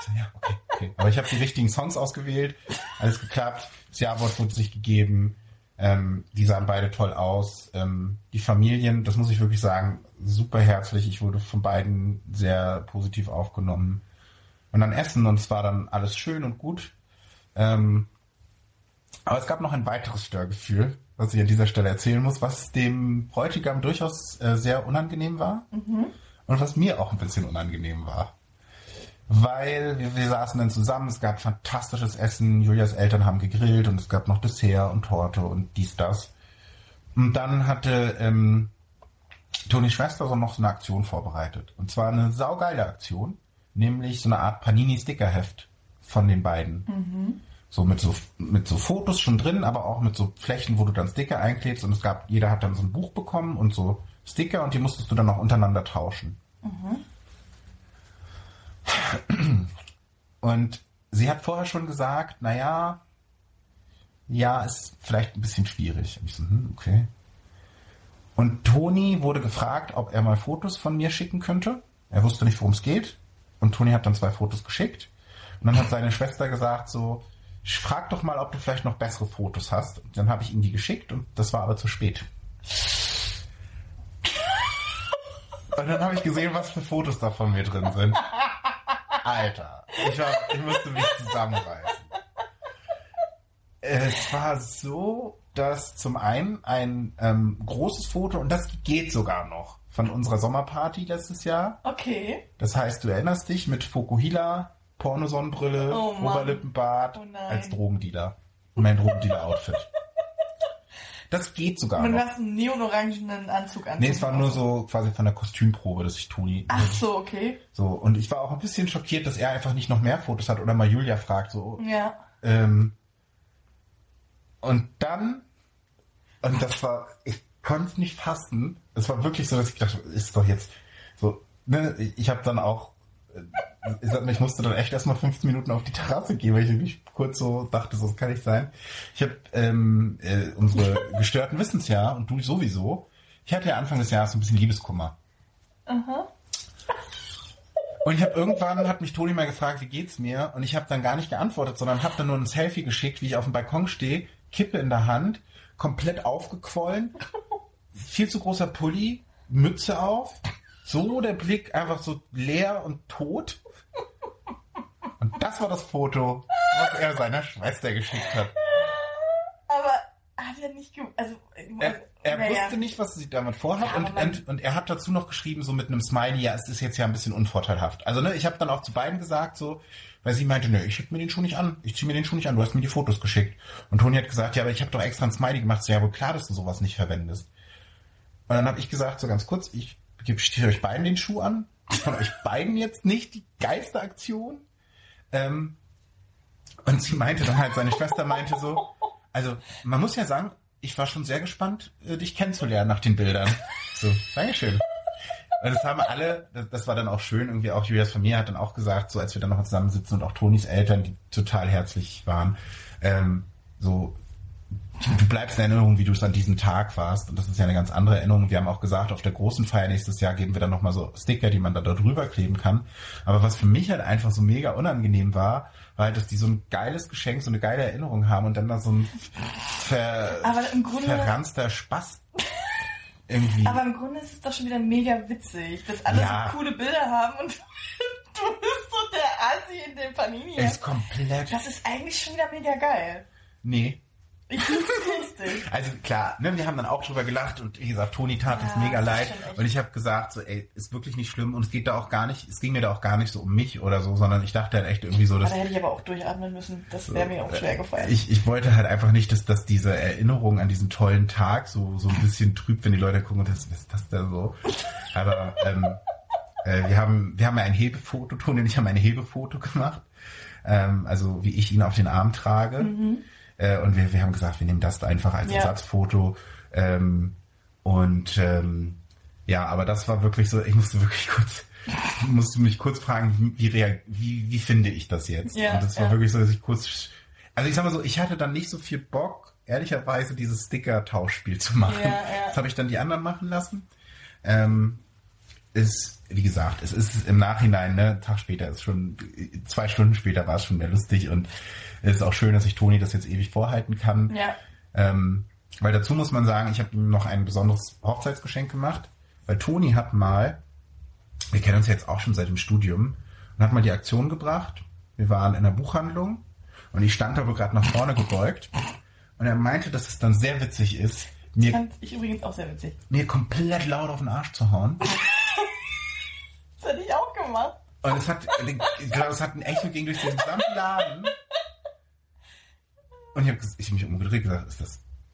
Speaker 1: So, ja, okay, okay. Aber ich habe die richtigen Songs ausgewählt, alles geklappt, das Ja-Wort wurde sich gegeben. Ähm, die sahen beide toll aus. Ähm, die Familien, das muss ich wirklich sagen, super herzlich. Ich wurde von beiden sehr positiv aufgenommen. Und dann Essen und es war dann alles schön und gut. Ähm, aber es gab noch ein weiteres Störgefühl, was ich an dieser Stelle erzählen muss, was dem Bräutigam durchaus äh, sehr unangenehm war und was mir auch ein bisschen unangenehm war. Weil wir, wir saßen dann zusammen, es gab fantastisches Essen, Julias Eltern haben gegrillt und es gab noch Dessert und Torte und dies, das. Und dann hatte ähm, Tonis Schwester so noch so eine Aktion vorbereitet. Und zwar eine saugeile Aktion, nämlich so eine Art Panini-Stickerheft von den beiden. So mit so mit so Fotos schon drin, aber auch mit so Flächen, wo du dann Sticker einklebst und es gab, jeder hat dann so ein Buch bekommen und so Sticker und die musstest du dann auch untereinander tauschen. Und sie hat vorher schon gesagt, naja, ja, ist vielleicht ein bisschen schwierig. Und ich so, hm, okay. Und Toni wurde gefragt, ob er mal Fotos von mir schicken könnte. Er wusste nicht, worum es geht. Und Toni hat dann zwei Fotos geschickt. Und dann hat seine Schwester gesagt so, frag doch mal, ob du vielleicht noch bessere Fotos hast. Und dann habe ich ihm die geschickt und das war aber zu spät. Und dann habe ich gesehen, was für Fotos da von mir drin sind. Alter, ich, war, ich musste mich zusammenreißen. Es war so, dass zum einen ein ähm, großes Foto, und das geht sogar noch, von unserer Sommerparty letztes Jahr.
Speaker 2: Okay.
Speaker 1: Das heißt, du erinnerst dich mit Fokuhila, Pornosonnenbrille,
Speaker 2: Oh.
Speaker 1: Oberlippenbart
Speaker 2: Oh
Speaker 1: als Drogendealer. Mein Drogendealer-Outfit. Das geht sogar
Speaker 2: Und du hast einen neonorangenen Anzug an.
Speaker 1: Nee, es war nur so quasi von der Kostümprobe, dass ich Toni.
Speaker 2: Ach so, okay.
Speaker 1: So, und ich war auch ein bisschen schockiert, dass er einfach nicht noch mehr Fotos hat oder mal Julia fragt, so,
Speaker 2: Ja.
Speaker 1: ähm, und dann, und das war, ich konnte es nicht fassen. Es war wirklich so, dass ich dachte, ist doch jetzt so, ne, ich habe dann auch, ich musste dann echt erstmal 15 Minuten auf die Terrasse gehen, weil ich mich kurz so dachte, so das kann nicht sein. Ich habe ähm, äh, unsere gestörten Wissensjahr und du sowieso. Ich hatte ja Anfang des Jahres so ein bisschen Liebeskummer. Und ich habe irgendwann hat mich Toni mal gefragt, wie geht's mir? Und ich habe dann gar nicht geantwortet, sondern habe dann nur ein Selfie geschickt, wie ich auf dem Balkon stehe, Kippe in der Hand, komplett aufgequollen, viel zu großer Pulli, Mütze auf, so der Blick einfach so leer und tot. Und das war das Foto, was er seiner Schwester geschickt hat.
Speaker 2: Aber hat er nicht also
Speaker 1: Er, er
Speaker 2: naja.
Speaker 1: wusste nicht, was sie damit vorhat
Speaker 2: Ja,
Speaker 1: und, und, und er hat dazu noch geschrieben, so mit einem Smiley, ja, es ist jetzt ja ein bisschen unvorteilhaft. Also ne, ich habe dann auch zu beiden gesagt, so, weil sie meinte, ne, ich schieb mir den Schuh nicht an, ich zieh mir den Schuh nicht an, du hast mir die Fotos geschickt. Und Toni hat gesagt, ja, aber ich habe doch extra ein Smiley gemacht, so, ja, wohl klar, dass du sowas nicht verwendest. Und dann habe ich gesagt, so ganz kurz, ich stehe euch beiden den Schuh an. Von euch beiden jetzt nicht die geilste Aktion. Ähm, und sie meinte dann halt, seine Schwester meinte so, also man muss ja sagen, ich war schon sehr gespannt, äh, dich kennenzulernen nach den Bildern. So, Dankeschön. Und das haben alle, das, das war dann auch schön, irgendwie auch Julias Familie hat dann auch gesagt, so als wir dann noch zusammensitzen und auch Tonis Eltern, die total herzlich waren, ähm, so, du bleibst in Erinnerung, wie du es an diesem Tag warst. Und das ist ja eine ganz andere Erinnerung. Wir haben auch gesagt, auf der großen Feier nächstes Jahr geben wir dann nochmal so Sticker, die man da drüber kleben kann. Aber was für mich halt einfach so mega unangenehm war, war halt, dass die so ein geiles Geschenk, so eine geile Erinnerung haben und dann da so ein ver
Speaker 2: Grunde,
Speaker 1: verranster Spaß irgendwie.
Speaker 2: Aber im Grunde ist es doch schon wieder mega witzig, dass alle ja. so coole Bilder haben und du bist so der Asi in dem Panini.
Speaker 1: Ist komplett.
Speaker 2: Das ist eigentlich schon wieder mega geil.
Speaker 1: Nee.
Speaker 2: Ich find's lustig.
Speaker 1: Also klar, ne, wir haben dann auch drüber gelacht und wie gesagt, Toni tat ja, es mega leid. Und ich habe gesagt, so, ey, ist wirklich nicht schlimm und es geht da auch gar nicht, es ging mir da auch gar nicht so um mich oder so, sondern ich dachte halt echt irgendwie so, dass.
Speaker 2: Da hätte ich aber auch durchatmen müssen. Das wäre mir auch schwer gefallen.
Speaker 1: Ich, ich wollte halt einfach nicht, dass, dass diese Erinnerung an diesen tollen Tag so, so ein bisschen trübt, wenn die Leute gucken, das, was ist das da so? Aber ähm, äh, wir haben, wir haben ja ein Hebefoto, Toni und ich haben ein Hebefoto gemacht. Ähm, also wie ich ihn auf den Arm trage. Mhm. Äh, und wir, wir haben gesagt, wir nehmen das da einfach als ja. Ersatzfoto. Ähm, und ähm, ja, aber das war wirklich so, ich musste wirklich kurz, musste mich kurz fragen, wie, wie, wie, wie finde ich das jetzt? Ja, und das war ja. wirklich so, dass ich kurz, also ich sag mal so, ich hatte dann nicht so viel Bock, ehrlicherweise dieses Sticker-Tauschspiel zu machen. Ja, das habe ich dann die anderen machen lassen. Ähm, ist, wie gesagt, es ist im Nachhinein, ne, Tag später ist schon, zwei Stunden später war es schon mehr lustig und es ist auch schön, dass ich Toni das jetzt ewig vorhalten kann.
Speaker 2: Ja.
Speaker 1: Ähm, weil dazu muss man sagen, ich habe ihm noch ein besonderes Hochzeitsgeschenk gemacht, weil Toni hat mal, wir kennen uns jetzt auch schon seit dem Studium, und hat mal die Aktion gebracht. Wir waren in der Buchhandlung und ich stand da wohl gerade nach vorne gebeugt und er meinte, dass es dann sehr witzig ist,
Speaker 2: mir, fand ich übrigens auch sehr witzig.
Speaker 1: Mir komplett laut auf den Arsch zu hauen.
Speaker 2: das hätte ich auch gemacht.
Speaker 1: Und es hat, ich glaube, es hat ein Echo ging durch den gesamten Laden. Und ich habe ich hab mich umgedreht und gesagt, ist das,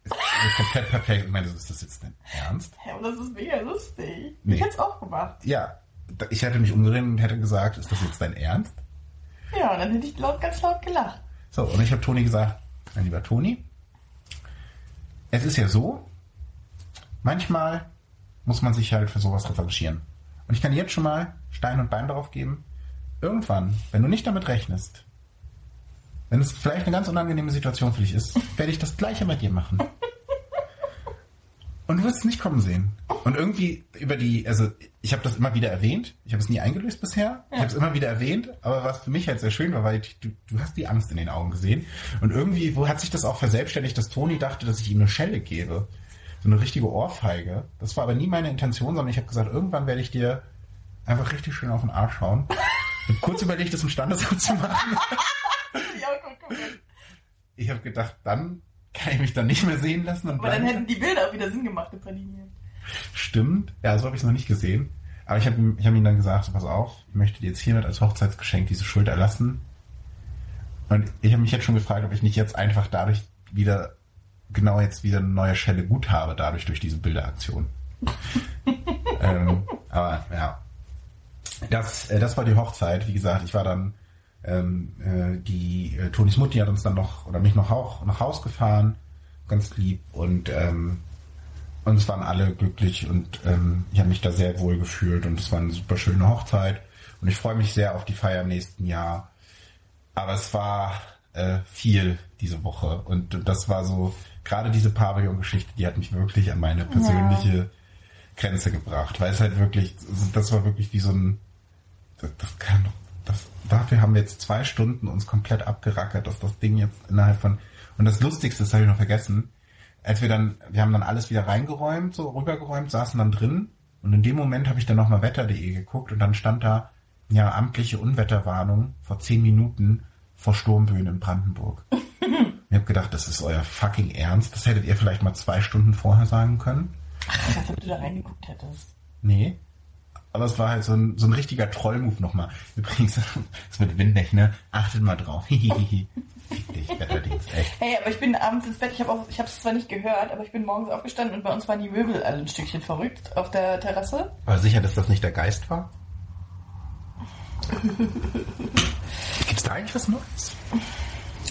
Speaker 1: ist das komplett perplex? Ich meine, ist das jetzt denn ernst?
Speaker 2: Ja, aber das ist mega lustig. Nee. Ich hätte es auch gemacht.
Speaker 1: Ja, ich hätte mich umgedreht und hätte gesagt, ist das jetzt dein Ernst?
Speaker 2: Ja, und dann hätte ich laut, ganz laut gelacht.
Speaker 1: So, und ich habe Toni gesagt, mein lieber Toni, es ist ja so, manchmal muss man sich halt für sowas revanchieren. Und ich kann jetzt schon mal Stein und Bein darauf geben, irgendwann, wenn du nicht damit rechnest, wenn es vielleicht eine ganz unangenehme Situation für dich ist, werde ich das Gleiche bei dir machen. Und du wirst es nicht kommen sehen. Und irgendwie über die, also ich habe das immer wieder erwähnt. Ich habe es nie eingelöst bisher. Ich habe es immer wieder erwähnt. Aber was für mich halt sehr schön war, weil ich, du, du hast die Angst in den Augen gesehen. Und irgendwie, wo hat sich das auch verselbstständigt, dass Toni dachte, dass ich ihm eine Schelle gebe. So eine richtige Ohrfeige. Das war aber nie meine Intention, sondern ich habe gesagt, irgendwann werde ich dir einfach richtig schön auf den Arsch hauen. Und kurz überlegt, das im Standesamt zu machen. ich habe gedacht, dann kann ich mich dann nicht mehr sehen lassen.
Speaker 2: Aber dann hätten die Bilder auch wieder Sinn gemacht in Pralinien.
Speaker 1: Stimmt. Ja, so habe ich es noch nicht gesehen. Aber ich habe ich hab ihm dann gesagt, pass auf, ich möchte dir jetzt hiermit als Hochzeitsgeschenk diese Schuld erlassen. Und ich habe mich jetzt schon gefragt, ob ich nicht jetzt einfach dadurch wieder, genau jetzt wieder eine neue Schelle gut habe, dadurch durch diese Bilderaktion. ähm, aber ja. Das, äh, das war die Hochzeit. Wie gesagt, ich war dann ähm, äh, die äh, Tonis Mutti hat uns dann noch oder mich noch auch nach Haus gefahren, ganz lieb und ähm, und es waren alle glücklich und ähm, ich habe mich da sehr wohl gefühlt und es war eine super schöne Hochzeit und ich freue mich sehr auf die Feier im nächsten Jahr. Aber es war äh, viel diese Woche und das war so gerade diese Pavillon-Geschichte, die hat mich wirklich an meine persönliche ja. Grenze gebracht, weil es halt wirklich, das war wirklich wie so ein, das, das kann doch das, dafür haben wir jetzt zwei Stunden uns komplett abgerackert, dass das Ding jetzt innerhalb von, und das Lustigste, das habe ich noch vergessen, als wir dann, wir haben dann alles wieder reingeräumt, so rübergeräumt, saßen dann drin und in dem Moment habe ich dann nochmal wetter.de geguckt und dann stand da, ja, amtliche Unwetterwarnung vor zehn Minuten vor Sturmböen in Brandenburg. ich habe gedacht, das ist euer fucking Ernst. Das hättet ihr vielleicht mal zwei Stunden vorher sagen können.
Speaker 2: Ach, als ob du da reingeguckt hättest.
Speaker 1: Nee. Aber es war halt so ein, so ein richtiger Trollmove nochmal. Übrigens, das mit Windnecht, ne? Achtet mal drauf. Hihihi. Fick dich, Wetterdings, echt.
Speaker 2: Hey, aber ich bin abends ins Bett, ich habe es zwar nicht gehört, aber ich bin morgens aufgestanden und bei uns waren die Möbel alle ein Stückchen verrückt auf der Terrasse.
Speaker 1: War sicher, dass das nicht der Geist war? Gibt's da eigentlich was Neues?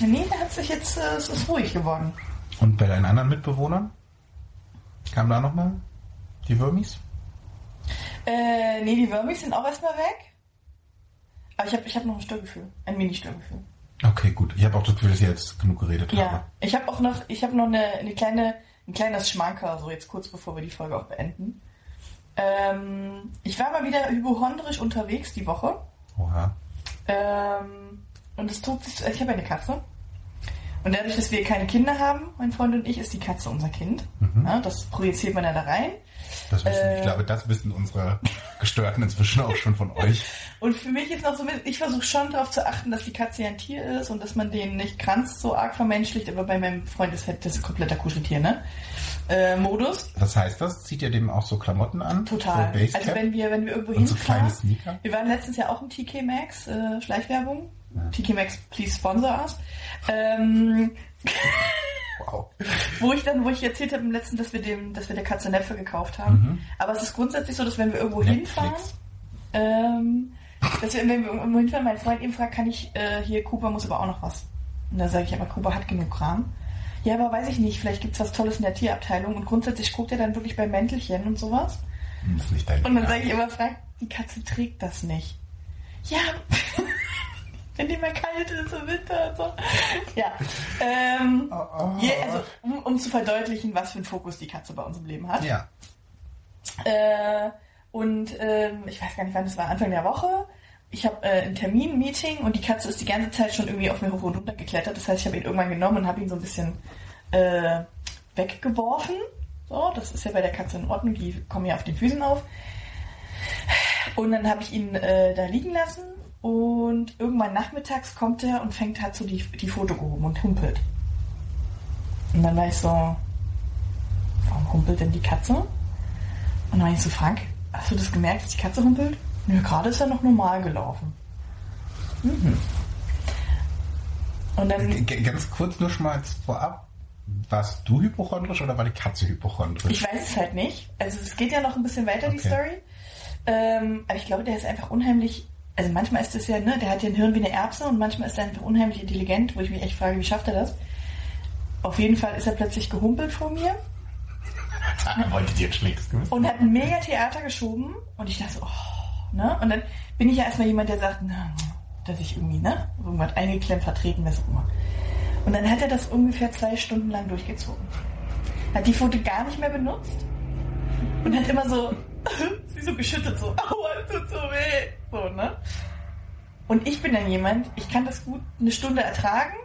Speaker 2: Nee, da hat sich jetzt, äh, es ist ruhig geworden.
Speaker 1: Und bei deinen anderen Mitbewohnern? Kam da nochmal die Würmis?
Speaker 2: Äh, nee, die Würmis sind auch erstmal weg. Aber ich habe ich hab noch ein Störgefühl. Ein Mini-Störgefühl.
Speaker 1: Okay, gut. Ich habe auch das Gefühl, dass ich jetzt genug geredet
Speaker 2: Ja,
Speaker 1: habe.
Speaker 2: ich habe auch noch, ich habe noch eine, eine kleine, ein kleines Schmanker, so jetzt kurz bevor wir die Folge auch beenden. Ähm, ich war mal wieder hypochondrisch unterwegs die Woche.
Speaker 1: Oha.
Speaker 2: Ähm, und es tut sich, ich habe eine Katze. Und dadurch, dass wir keine Kinder haben, mein Freund und ich, ist die Katze unser Kind. Ja, das projiziert man ja da rein.
Speaker 1: Das wissen,
Speaker 2: Äh.
Speaker 1: ich glaube, das wissen unsere Gestörten inzwischen auch schon von euch.
Speaker 2: Und für mich ist noch so, ich versuche schon darauf zu achten, dass die Katze ja ein Tier ist und dass man den nicht kranz so arg vermenschlicht, aber bei meinem Freund ist halt das ein kompletter Kuscheltier, ne? Äh, Modus.
Speaker 1: Was heißt das? Zieht ihr dem auch so Klamotten an?
Speaker 2: Total.
Speaker 1: So
Speaker 2: also wenn wir, wenn wir irgendwo
Speaker 1: und so
Speaker 2: hinfahren.
Speaker 1: kleine Sneaker?
Speaker 2: Wir waren letztens ja auch im TK Maxx, äh, Schleichwerbung. TK Maxx, please sponsor us. Ähm,
Speaker 1: Wow.
Speaker 2: wo ich dann, wo ich erzählt habe im letzten, dass wir dem, dass wir der Katze Näpfe gekauft haben. Aber es ist grundsätzlich so, dass wenn wir irgendwo
Speaker 1: Mhm. Netflix.
Speaker 2: hinfahren, ähm, dass wir, wenn wir irgendwo hinfahren, mein Freund eben fragt, kann ich äh, hier, Cooper muss aber auch noch was. Und da sage ich, aber Cooper hat genug Kram. Ja, aber weiß ich nicht, vielleicht gibt's was Tolles in der Tierabteilung und grundsätzlich guckt er dann wirklich bei Mäntelchen und sowas.
Speaker 1: Das ist nicht dein
Speaker 2: Und dann sage ich immer, fragt, die Katze trägt das nicht. Ja, wenn die mal kalt ist im Winter und so. Ja. Ähm,
Speaker 1: Oh, oh.
Speaker 2: je, also, um, um zu verdeutlichen, was für einen Fokus die Katze bei uns im Leben hat.
Speaker 1: Ja.
Speaker 2: Äh, und ähm, ich weiß gar nicht, wann das war, Anfang der Woche. Ich habe äh, ein Termin, ein Meeting und die Katze ist die ganze Zeit schon irgendwie auf mir hoch und runter geklettert. Das heißt, ich habe ihn irgendwann genommen und habe ihn so ein bisschen äh, weggeworfen. So, das ist ja bei der Katze in Ordnung, die kommen ja auf den Füßen auf. Und dann habe ich ihn äh, da liegen lassen und irgendwann nachmittags kommt er und fängt halt so die, die Foto gehoben und humpelt. Und dann war ich so, warum humpelt denn die Katze? Und dann war ich so, Frank, hast du das gemerkt, dass die Katze humpelt? Nö, gerade ist er noch normal gelaufen. Mhm. Und dann,
Speaker 1: ganz kurz nur schon mal vorab. Warst du hypochondrisch oder war die Katze hypochondrisch?
Speaker 2: ich weiß es halt nicht. Also es geht ja noch ein bisschen weiter, die
Speaker 1: Okay.
Speaker 2: Story. Ähm, aber ich glaube, der ist einfach unheimlich, also manchmal ist das ja, ne, der hat ja ein Hirn wie eine Erbse und manchmal ist er einfach unheimlich intelligent, wo ich mich echt frage, wie schafft er das? Auf jeden Fall ist er plötzlich gehumpelt vor mir
Speaker 1: Ah, wollte dir schlechtes Gewissen?
Speaker 2: und hat ein mega Theater geschoben und ich dachte so, oh, ne? Und dann bin ich ja erstmal jemand, der sagt, na, dass ich irgendwie, ne, irgendwas eingeklemmt vertreten, was auch immer. Und dann hat er das ungefähr zwei Stunden lang durchgezogen. Hat die Foto gar nicht mehr benutzt und hat immer so, sie so geschüttet, so, aua, tut so weh, so, ne? Und ich bin dann jemand, ich kann das gut eine Stunde ertragen,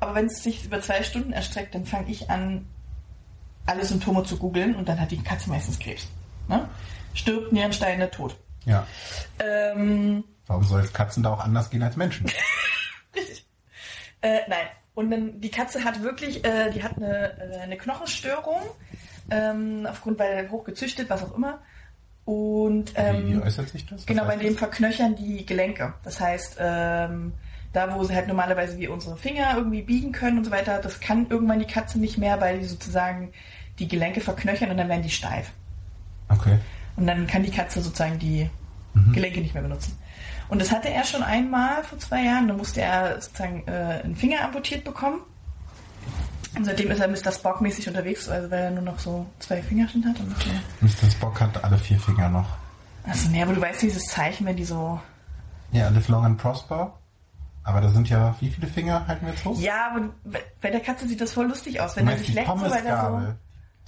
Speaker 2: aber wenn es sich über zwei Stunden erstreckt, dann fange ich an, alle Symptome zu googeln und dann hat die Katze meistens Krebs. Ne? Stirbt, Nierensteine, tot.
Speaker 1: Ja.
Speaker 2: Ähm,
Speaker 1: Warum soll es Katzen da auch anders gehen als Menschen?
Speaker 2: richtig. Äh, nein. Und dann, die Katze hat wirklich, äh, die hat eine, äh, eine Knochenstörung, ähm, aufgrund, weil hochgezüchtet, was auch immer. Und ähm,
Speaker 1: wie, äußert sich das? Was
Speaker 2: Genau, bei dem verknöchern die Gelenke. Das heißt, ähm, da wo sie halt normalerweise wie unsere Finger irgendwie biegen können und so weiter, das kann irgendwann die Katze nicht mehr, weil die sozusagen die Gelenke verknöchern und dann werden die steif.
Speaker 1: Okay.
Speaker 2: Und dann kann die Katze sozusagen die Gelenke nicht mehr benutzen. Und das hatte er schon einmal vor zwei Jahren. Da musste er sozusagen äh, einen Finger amputiert bekommen. Und seitdem ist er Mr. Spock-mäßig unterwegs, also weil er nur noch so zwei Finger schon hat. Und.
Speaker 1: Mr. Spock hat alle vier Finger noch.
Speaker 2: Also, nee, aber du weißt dieses Zeichen, wenn die so.
Speaker 1: Ja, live long and prosper. Aber da sind ja, wie viele Finger halten wir jetzt hoch?
Speaker 2: Ja, aber bei der Katze sieht das voll lustig aus, wenn er sich leckt, so weil er so.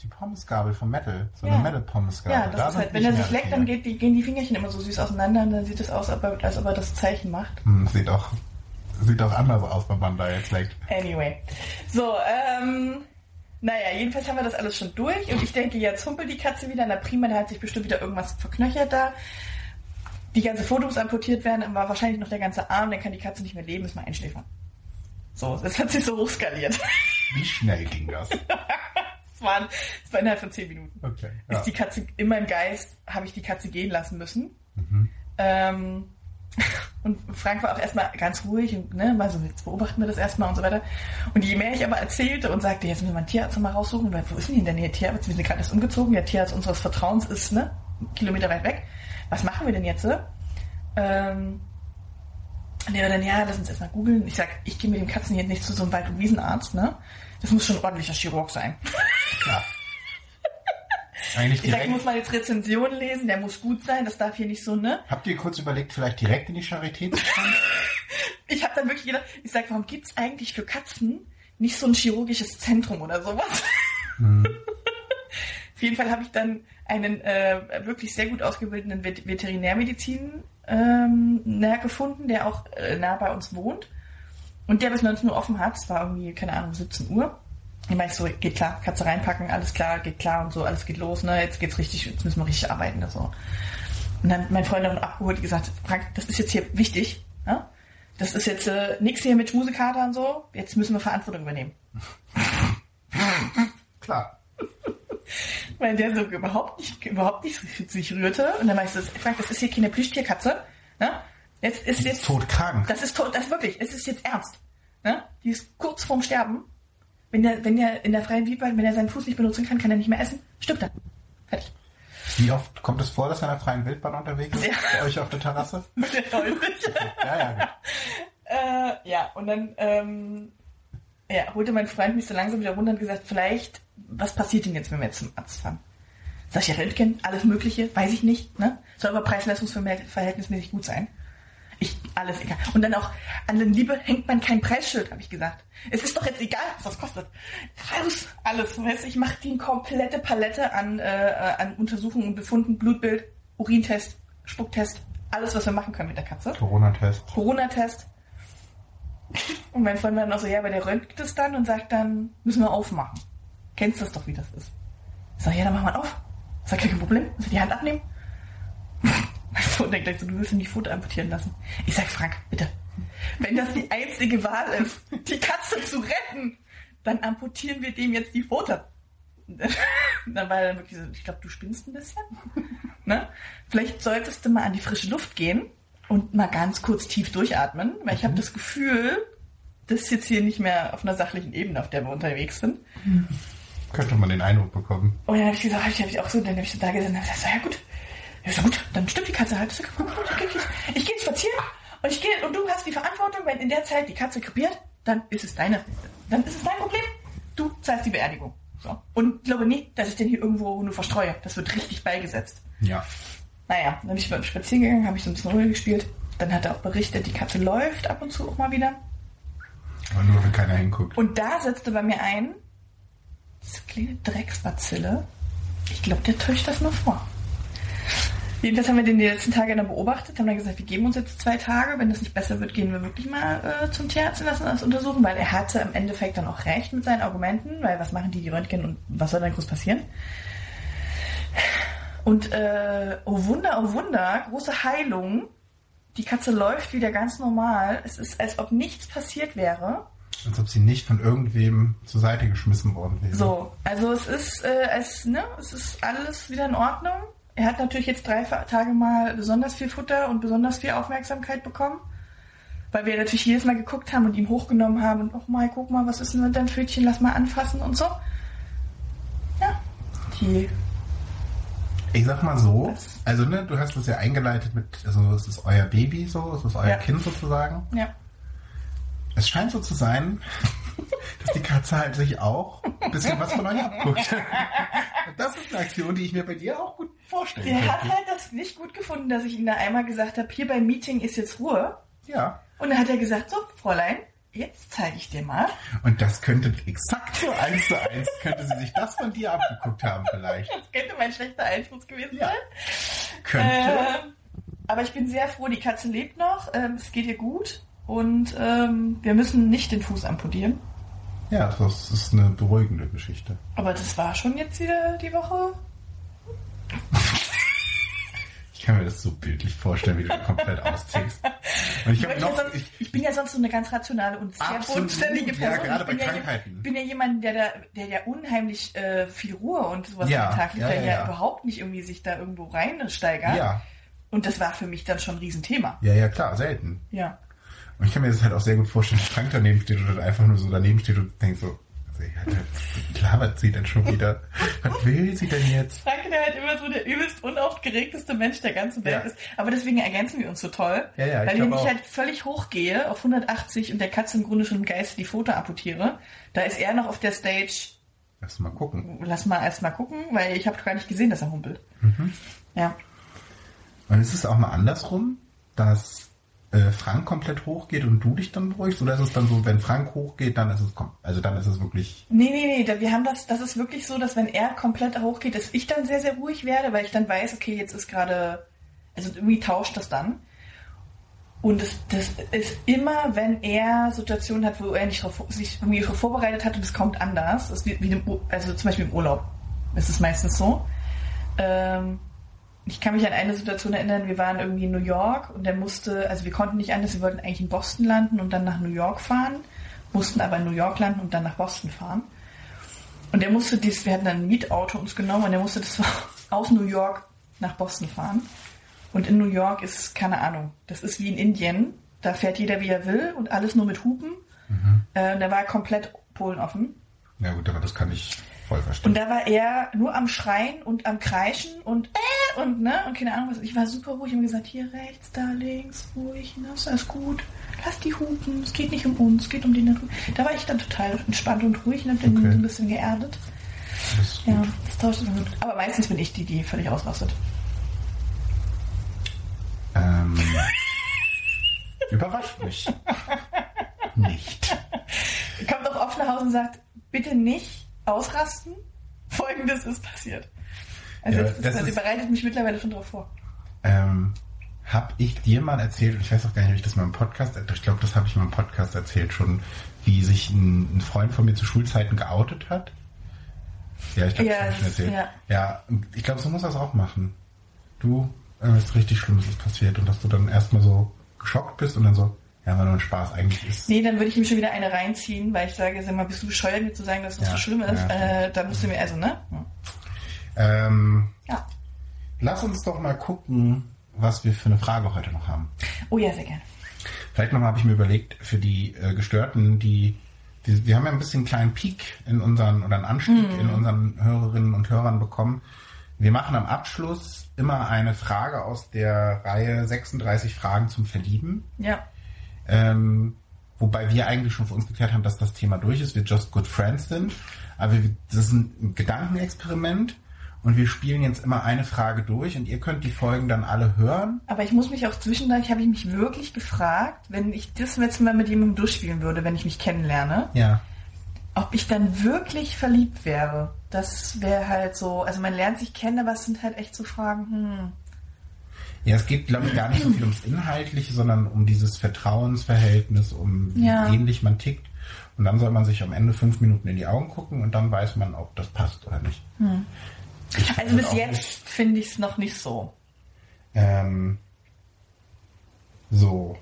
Speaker 1: Die Pommesgabel vom Metal. So
Speaker 2: Ja.
Speaker 1: eine Metal-Pommesgabel.
Speaker 2: Ja, das
Speaker 1: Da
Speaker 2: ist halt, wenn er sich leckt, dann geht die, gehen die Fingerchen immer so süß auseinander und dann sieht es aus, als ob er, als ob er das Zeichen macht.
Speaker 1: Hm, sieht auch, sieht auch anders aus, wenn man da jetzt leckt.
Speaker 2: Anyway. So, ähm, naja, jedenfalls haben wir das alles schon durch und ich denke, jetzt humpelt die Katze wieder. Na prima, da hat sich bestimmt wieder irgendwas verknöchert da. Die ganze Foto muss amputiert werden, dann war wahrscheinlich noch der ganze Arm, dann kann die Katze nicht mehr leben, ist mal einschläfern. So, das hat sich so hochskaliert.
Speaker 1: Wie schnell ging das?
Speaker 2: Das waren, das war innerhalb von zehn Minuten.
Speaker 1: Okay. Ja.
Speaker 2: Ist die Katze, in meinem Geist habe ich die Katze gehen lassen müssen.
Speaker 1: Mhm.
Speaker 2: Ähm, und Frank war auch erstmal ganz ruhig und ne, mal so, jetzt beobachten wir das erstmal und so weiter. Und je mehr ich aber erzählte und sagte, jetzt müssen wir einen Tierarzt mal raussuchen, weil wo ist denn denn der Tierarzt? Wir sind gerade erst umgezogen, der Tierarzt unseres Vertrauens ist ne, Kilometer weit weg. Was machen wir denn jetzt? äh? Ähm, und der war dann, ja, lass uns erstmal googeln. Ich sag, ich gehe mit den Katzen hier nicht zu so einem Wald- und Wiesenarzt, ne? Das muss schon ein ordentlicher Chirurg sein.
Speaker 1: Klar. Eigentlich
Speaker 2: Ich sag,
Speaker 1: direkt.
Speaker 2: muss man jetzt Rezensionen lesen, der muss gut sein, das darf hier nicht so, ne?
Speaker 1: Habt ihr kurz überlegt, vielleicht direkt in die Charité zu fahren?
Speaker 2: Ich habe dann wirklich gedacht, ich sag, warum gibt's eigentlich für Katzen nicht so ein chirurgisches Zentrum oder sowas? Auf jeden Fall habe ich dann einen äh, wirklich sehr gut ausgebildeten Vet Veterinärmedizin ähm, gefunden, der auch äh, nah bei uns wohnt und der bis 19 Uhr offen hat. Es war irgendwie, keine Ahnung, 17 Uhr. Ich meine, ich so, geht klar, Katze reinpacken, alles klar, geht klar und so, alles geht los, ne? Jetzt geht's richtig, jetzt müssen wir richtig arbeiten. So. Und dann mein Freund dann abgeholt und gesagt, Frank, das ist jetzt hier wichtig. Ja? Das ist jetzt äh, nichts hier mit Schmusekater und so. Jetzt müssen wir Verantwortung übernehmen.
Speaker 1: Klar.
Speaker 2: Weil der so überhaupt nicht, überhaupt nicht sich rührte. Und dann meinte ich so, Frank, das ist hier keine Plüschtierkatze. Ne? Jetzt ist jetzt.
Speaker 1: Todkrank.
Speaker 2: Das ist tot, das ist wirklich, es ist jetzt ernst. Ne? Die ist kurz vorm Sterben. Wenn der, wenn der in der freien Wildbahn, wenn er seinen Fuß nicht benutzen kann, kann er nicht mehr essen, stirbt er. Fertig.
Speaker 1: Wie oft kommt es vor, dass er in der freien Wildbahn unterwegs ist?
Speaker 2: Ja.
Speaker 1: Bei euch auf der Terrasse?
Speaker 2: Sehr häufig.
Speaker 1: Ja, ja, gut.
Speaker 2: Äh, ja, und dann ähm, ja, holte mein Freund mich so langsam wieder runter und gesagt, vielleicht, was passiert denn jetzt, wenn wir jetzt zum Arzt fahren? Sag ich ja, Röntgen, alles Mögliche, weiß ich nicht, ne? Soll aber preis-leistungsverhältnismäßig gut sein. Ich, alles egal. Und dann auch, an den Liebe hängt man kein Preisschild, habe ich gesagt. Es ist doch jetzt egal, was das kostet. Raus, alles. Weißt, du, ich mache die komplette Palette an, äh, an Untersuchungen und Befunden, Blutbild, Urintest, Spucktest, alles, was wir machen können mit der Katze.
Speaker 1: Corona-Test.
Speaker 2: Corona-Test. Und mein Freund war dann auch so, ja, aber der röntgt es dann und sagt dann, müssen wir aufmachen. Kennst das doch, wie das ist. Ich sag, ja, dann machen wir auf. Sag, kein Problem. Ich die Hand abnehmen? Mein Freund denkt gleich so, du willst ihm die Pfote amputieren lassen. Ich sag, Frank, bitte. Wenn das die einzige Wahl ist, die Katze zu retten, dann amputieren wir dem jetzt die Pfote. Dann war er dann wirklich so, ich glaube, du spinnst ein bisschen. Ne? Vielleicht solltest du mal an die frische Luft gehen und mal ganz kurz tief durchatmen, weil ich habe das Gefühl, das ist jetzt hier nicht mehr auf einer sachlichen Ebene, auf der wir unterwegs sind.
Speaker 1: Könnte man den Eindruck bekommen.
Speaker 2: Und dann habe ich gesagt, hab ich, hab ich auch so, dann habe ich so da gesessen und hab gesagt, ja gut, ja so gut, dann stimmt die Katze halt. Ich, gehe spazieren und ich gehe und du hast die Verantwortung, wenn in der Zeit die Katze krepiert, dann ist es deine, dann ist es dein Problem. Du zahlst die Beerdigung. So. Und glaube nicht, dass ich den hier irgendwo nur verstreue. Das wird richtig beigesetzt.
Speaker 1: Ja.
Speaker 2: Naja, dann bin ich beim Spazieren gegangen, habe ich so ein bisschen Runde gespielt. Dann hat er auch berichtet, die Katze läuft ab und zu auch mal wieder.
Speaker 1: Aber nur, wenn keiner hinguckt.
Speaker 2: Und da setzte bei mir ein, diese kleine Drecksbazille. Ich glaube, der täuscht das nur vor. Jedenfalls haben wir den die letzten Tage dann beobachtet, haben dann gesagt, wir geben uns jetzt zwei Tage. Wenn das nicht besser wird, gehen wir wirklich mal äh, zum Tierarzt und lassen das untersuchen, weil er hatte im Endeffekt dann auch recht mit seinen Argumenten, weil was machen die, die Röntgen und was soll dann groß passieren? Und äh, oh Wunder, oh Wunder, große Heilung. Die Katze läuft wieder ganz normal. Es ist, als ob nichts passiert wäre.
Speaker 1: Als ob sie nicht von irgendwem zur Seite geschmissen worden wäre.
Speaker 2: So, also es ist, äh, es, ne, es ist alles wieder in Ordnung. Er hat natürlich jetzt drei Tage mal besonders viel Futter und besonders viel Aufmerksamkeit bekommen. Weil wir natürlich jedes Mal geguckt haben und ihm hochgenommen haben und, oh mal, guck mal, was ist denn mit deinem Pfötchen, lass mal anfassen und so. Ja, die,
Speaker 1: Ich sag mal so, also ne, du hast das ja eingeleitet mit, also es ist euer Baby so, es ist euer
Speaker 2: Ja.
Speaker 1: Kind sozusagen.
Speaker 2: ja.
Speaker 1: Es scheint so zu sein, dass die Katze halt sich auch ein bisschen was von euch abguckt. Das ist eine Aktion, die ich mir bei dir auch gut vorstellen
Speaker 2: Der hat halt das nicht gut gefunden, dass ich ihm da einmal gesagt habe, hier beim Meeting ist jetzt Ruhe.
Speaker 1: Ja.
Speaker 2: Und dann hat er gesagt, so, Fräulein, jetzt zeige ich dir mal.
Speaker 1: Und das könnte exakt so eins zu eins, könnte sie sich das von dir abgeguckt haben vielleicht.
Speaker 2: Das könnte mein schlechter Einfluss gewesen
Speaker 1: Ja.
Speaker 2: sein.
Speaker 1: Könnte.
Speaker 2: Ähm, aber ich bin sehr froh, die Katze lebt noch, ähm, es geht ihr gut und ähm, wir müssen nicht den Fuß amputieren.
Speaker 1: Ja, das ist eine beruhigende Geschichte.
Speaker 2: Aber das war schon jetzt wieder die Woche.
Speaker 1: Ich kann mir das so bildlich vorstellen, wie du komplett ausziehst. Und ich
Speaker 2: Ich, ja
Speaker 1: noch,
Speaker 2: sonst,
Speaker 1: ich,
Speaker 2: ich bin ja sonst so eine ganz rationale und sehr bodenständige
Speaker 1: ja,
Speaker 2: Person.
Speaker 1: gerade
Speaker 2: ich bin
Speaker 1: bei
Speaker 2: ja,
Speaker 1: Krankheiten.
Speaker 2: bin ja jemand, der da, der ja unheimlich äh, viel Ruhe und sowas
Speaker 1: Ja,
Speaker 2: am Tag legt,
Speaker 1: ja,
Speaker 2: der
Speaker 1: ja,
Speaker 2: ja,
Speaker 1: ja.
Speaker 2: überhaupt nicht irgendwie sich da irgendwo reinsteigert.
Speaker 1: ja,
Speaker 2: Und das war für mich dann schon ein Riesenthema.
Speaker 1: ja, ja, klar, selten.
Speaker 2: Ja.
Speaker 1: Und ich kann mir das halt auch sehr gut vorstellen, dass Frank daneben steht oder einfach nur so daneben steht und denkt so, Was labert sie denn schon wieder? Was will sie denn jetzt?
Speaker 2: Franke, der halt immer so der übelst unaufgeregteste Mensch der ganzen Welt
Speaker 1: Ja.
Speaker 2: ist. Aber deswegen ergänzen wir uns so toll.
Speaker 1: Ja, ja, ich
Speaker 2: weil ich
Speaker 1: auch.
Speaker 2: halt völlig hochgehe auf 180 und der Katze im Grunde schon im Geist die Foto amputiere, da ist er noch auf der Stage,
Speaker 1: Lass mal gucken.
Speaker 2: lass mal erst mal gucken, weil ich habe gar nicht gesehen, dass er humpelt.
Speaker 1: Mhm.
Speaker 2: Ja.
Speaker 1: Und ist es auch mal andersrum, dass äh, Frank komplett hochgeht und du dich dann beruhigst? Oder ist es dann so, wenn Frank hochgeht, dann ist es also dann ist es wirklich.
Speaker 2: Nee, nee, nee, wir haben das, das ist wirklich so, dass wenn er komplett hochgeht, dass ich dann sehr, sehr ruhig werde, weil ich dann weiß, okay, jetzt ist gerade, also irgendwie tauscht das dann. Und das, das ist immer, wenn er Situationen hat, wo er nicht drauf, sich irgendwie vorbereitet hat und es kommt anders. Das ist wie, wie dem, also zum Beispiel im Urlaub. ist es meistens so. Ähm, ich kann mich an eine Situation erinnern, wir waren irgendwie in New York und der musste, also wir konnten nicht anders, wir wollten eigentlich in Boston landen und dann nach New York fahren, mussten aber in New York landen und dann nach Boston fahren. Und der musste dies, wir hatten dann ein Mietauto uns genommen und der musste das aus New York nach Boston fahren. Und in New York ist, keine Ahnung, das ist wie in Indien. Da fährt jeder wie er will und alles nur mit Hupen. Äh, und da war komplett Polen offen.
Speaker 1: Ja gut, aber das kann ich voll verstehen.
Speaker 2: Und da war er nur am Schreien und am Kreischen und äh und ne und keine Ahnung was. Ich war super ruhig und gesagt, hier rechts, da links, ruhig, ne, ist alles gut. Lass die hupen, es geht nicht um uns, es geht um die Natur. Da war ich dann total entspannt und ruhig und hab den
Speaker 1: Okay.
Speaker 2: so ein bisschen geerdet.
Speaker 1: Das
Speaker 2: Ja, das tauscht immer gut. Aber meistens bin ich die, die völlig ausrastet.
Speaker 1: Ähm, überrascht mich. Nicht.
Speaker 2: Kommt auch oft nach Hause und sagt, bitte nicht ausrasten. Folgendes ist passiert. Also
Speaker 1: Ja,
Speaker 2: das,
Speaker 1: das ist-
Speaker 2: bereitet mich mittlerweile schon drauf vor.
Speaker 1: Ähm, hab ich dir mal erzählt, und ich weiß auch gar nicht, ob ich das mal im Podcast, ich glaube, das habe ich mal im Podcast erzählt schon, wie sich ein, ein Freund von mir zu Schulzeiten geoutet hat? Ja, ich glaube,
Speaker 2: Ja,
Speaker 1: das habe ich schon erzählt.
Speaker 2: ja.
Speaker 1: Ja, ich glaube, so muss das auch machen. Du, irgendwas richtig Schlimmes ist passiert und dass du dann erstmal so geschockt bist und dann so, ja, war nur ein Spaß. Eigentlich ist
Speaker 2: Nee, dann würde ich mir schon wieder eine reinziehen, weil ich sage, sag mal, bist du bescheuert, mir zu sagen, dass das
Speaker 1: Ja,
Speaker 2: so schlimm ist?
Speaker 1: ja.
Speaker 2: Äh, da musst du mir, also, ne?
Speaker 1: Ähm,
Speaker 2: Ja.
Speaker 1: lass uns doch mal gucken, was wir für eine Frage heute noch haben.
Speaker 2: Oh ja, sehr gerne.
Speaker 1: Vielleicht nochmal habe ich mir überlegt, für die äh, Gestörten, die, die, wir haben ja ein bisschen einen kleinen Peak in unseren, oder einen Anstieg in unseren Hörerinnen und Hörern bekommen. Wir machen am Abschluss immer eine Frage aus der Reihe 36 Fragen zum Verlieben.
Speaker 2: Ja.
Speaker 1: Ähm, wobei wir eigentlich schon für uns geklärt haben, dass das Thema durch ist, wir just good friends sind. Aber wir, das ist ein Gedankenexperiment und wir spielen jetzt immer eine Frage durch und ihr könnt die Folgen dann alle hören.
Speaker 2: Aber ich muss mich auch zwischendurch, habe ich mich wirklich gefragt, wenn ich das jetzt mal mit jemandem durchspielen würde, wenn ich mich kennenlerne,
Speaker 1: Ja.
Speaker 2: ob ich dann wirklich verliebt wäre. Das wäre halt so, also man lernt sich kennen, aber es sind halt echt so Fragen, hm.
Speaker 1: Ja, es geht, glaube ich, gar nicht so viel ums Inhaltliche, sondern um dieses Vertrauensverhältnis, um
Speaker 2: Ja.
Speaker 1: wie ähnlich man tickt. Und dann soll man sich am Ende fünf Minuten in die Augen gucken und dann weiß man, ob das passt oder nicht. Ich
Speaker 2: Also bis jetzt finde ich es noch nicht so.
Speaker 1: Ähm, so.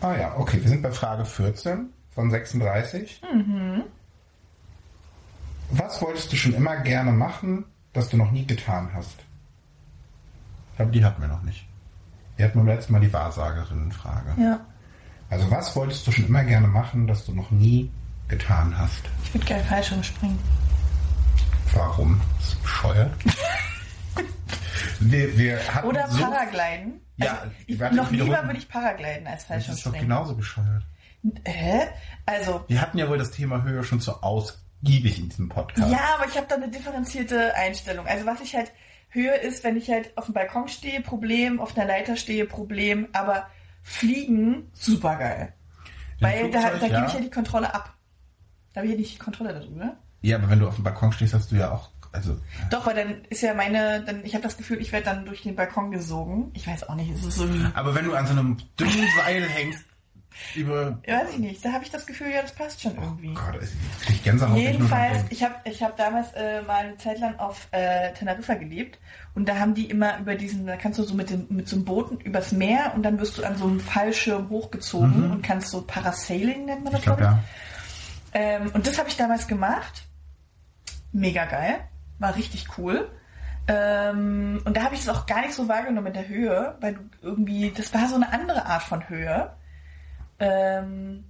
Speaker 1: Ah ja, okay, wir sind bei Frage 14 von 36. Was wolltest du schon immer gerne machen, das du noch nie getan hast? Glaube, die hatten wir noch nicht. Wir hatten beim letzten Mal die Wahrsagerinnenfrage.
Speaker 2: Ja.
Speaker 1: Also was wolltest du schon immer gerne machen, das du noch nie getan hast?
Speaker 2: Ich würde gerne Fallschirm springen.
Speaker 1: Warum? Das ist bescheuert. wir, wir hatten
Speaker 2: Oder
Speaker 1: so
Speaker 2: Paragliden.
Speaker 1: Ja,
Speaker 2: also noch lieber würde ich Paragliden als
Speaker 1: Das ist doch genauso bescheuert.
Speaker 2: Hä? Also,
Speaker 1: Wir hatten ja wohl das Thema Höhe schon so ausgiebig in diesem Podcast.
Speaker 2: ja, aber ich habe da eine differenzierte Einstellung. Also was ich halt höre, ist, wenn ich halt auf dem Balkon stehe, Problem, auf einer Leiter stehe, Problem, aber fliegen, super geil. Weil da,
Speaker 1: Flugzeug,
Speaker 2: da
Speaker 1: ja.
Speaker 2: gebe ich ja die Kontrolle ab. Da habe ich ja nicht die Kontrolle darüber.
Speaker 1: Ja, aber wenn du auf dem Balkon stehst, hast du ja auch, also
Speaker 2: Doch, weil dann ist ja meine, dann, ich habe das Gefühl, ich werde dann durch den Balkon gesogen. Ich weiß auch nicht, es ist so ein,
Speaker 1: Aber wenn du an so einem dünnen Seil hängst, über,
Speaker 2: ja, weiß ich nicht, da habe ich das Gefühl, ja, das passt schon irgendwie.
Speaker 1: oh Gott, ich Gänsehaut. wenn ich nur dran
Speaker 2: Jedenfalls, ich habe ich hab damals äh, mal eine Zeit lang auf äh, Teneriffa gelebt und da haben die immer über diesen, da kannst du so mit, dem, mit so einem Booten übers Meer und dann wirst du an so einem Fallschirm hochgezogen und kannst so Parasailing nennt man das,
Speaker 1: Mhm. Ich glaube,
Speaker 2: glaub
Speaker 1: ja.
Speaker 2: Ähm, und das habe ich damals gemacht. Mega geil. War richtig cool. Ähm, und da habe ich es auch gar nicht so wahrgenommen mit der Höhe, weil du irgendwie, das war so eine andere Art von Höhe. Ähm,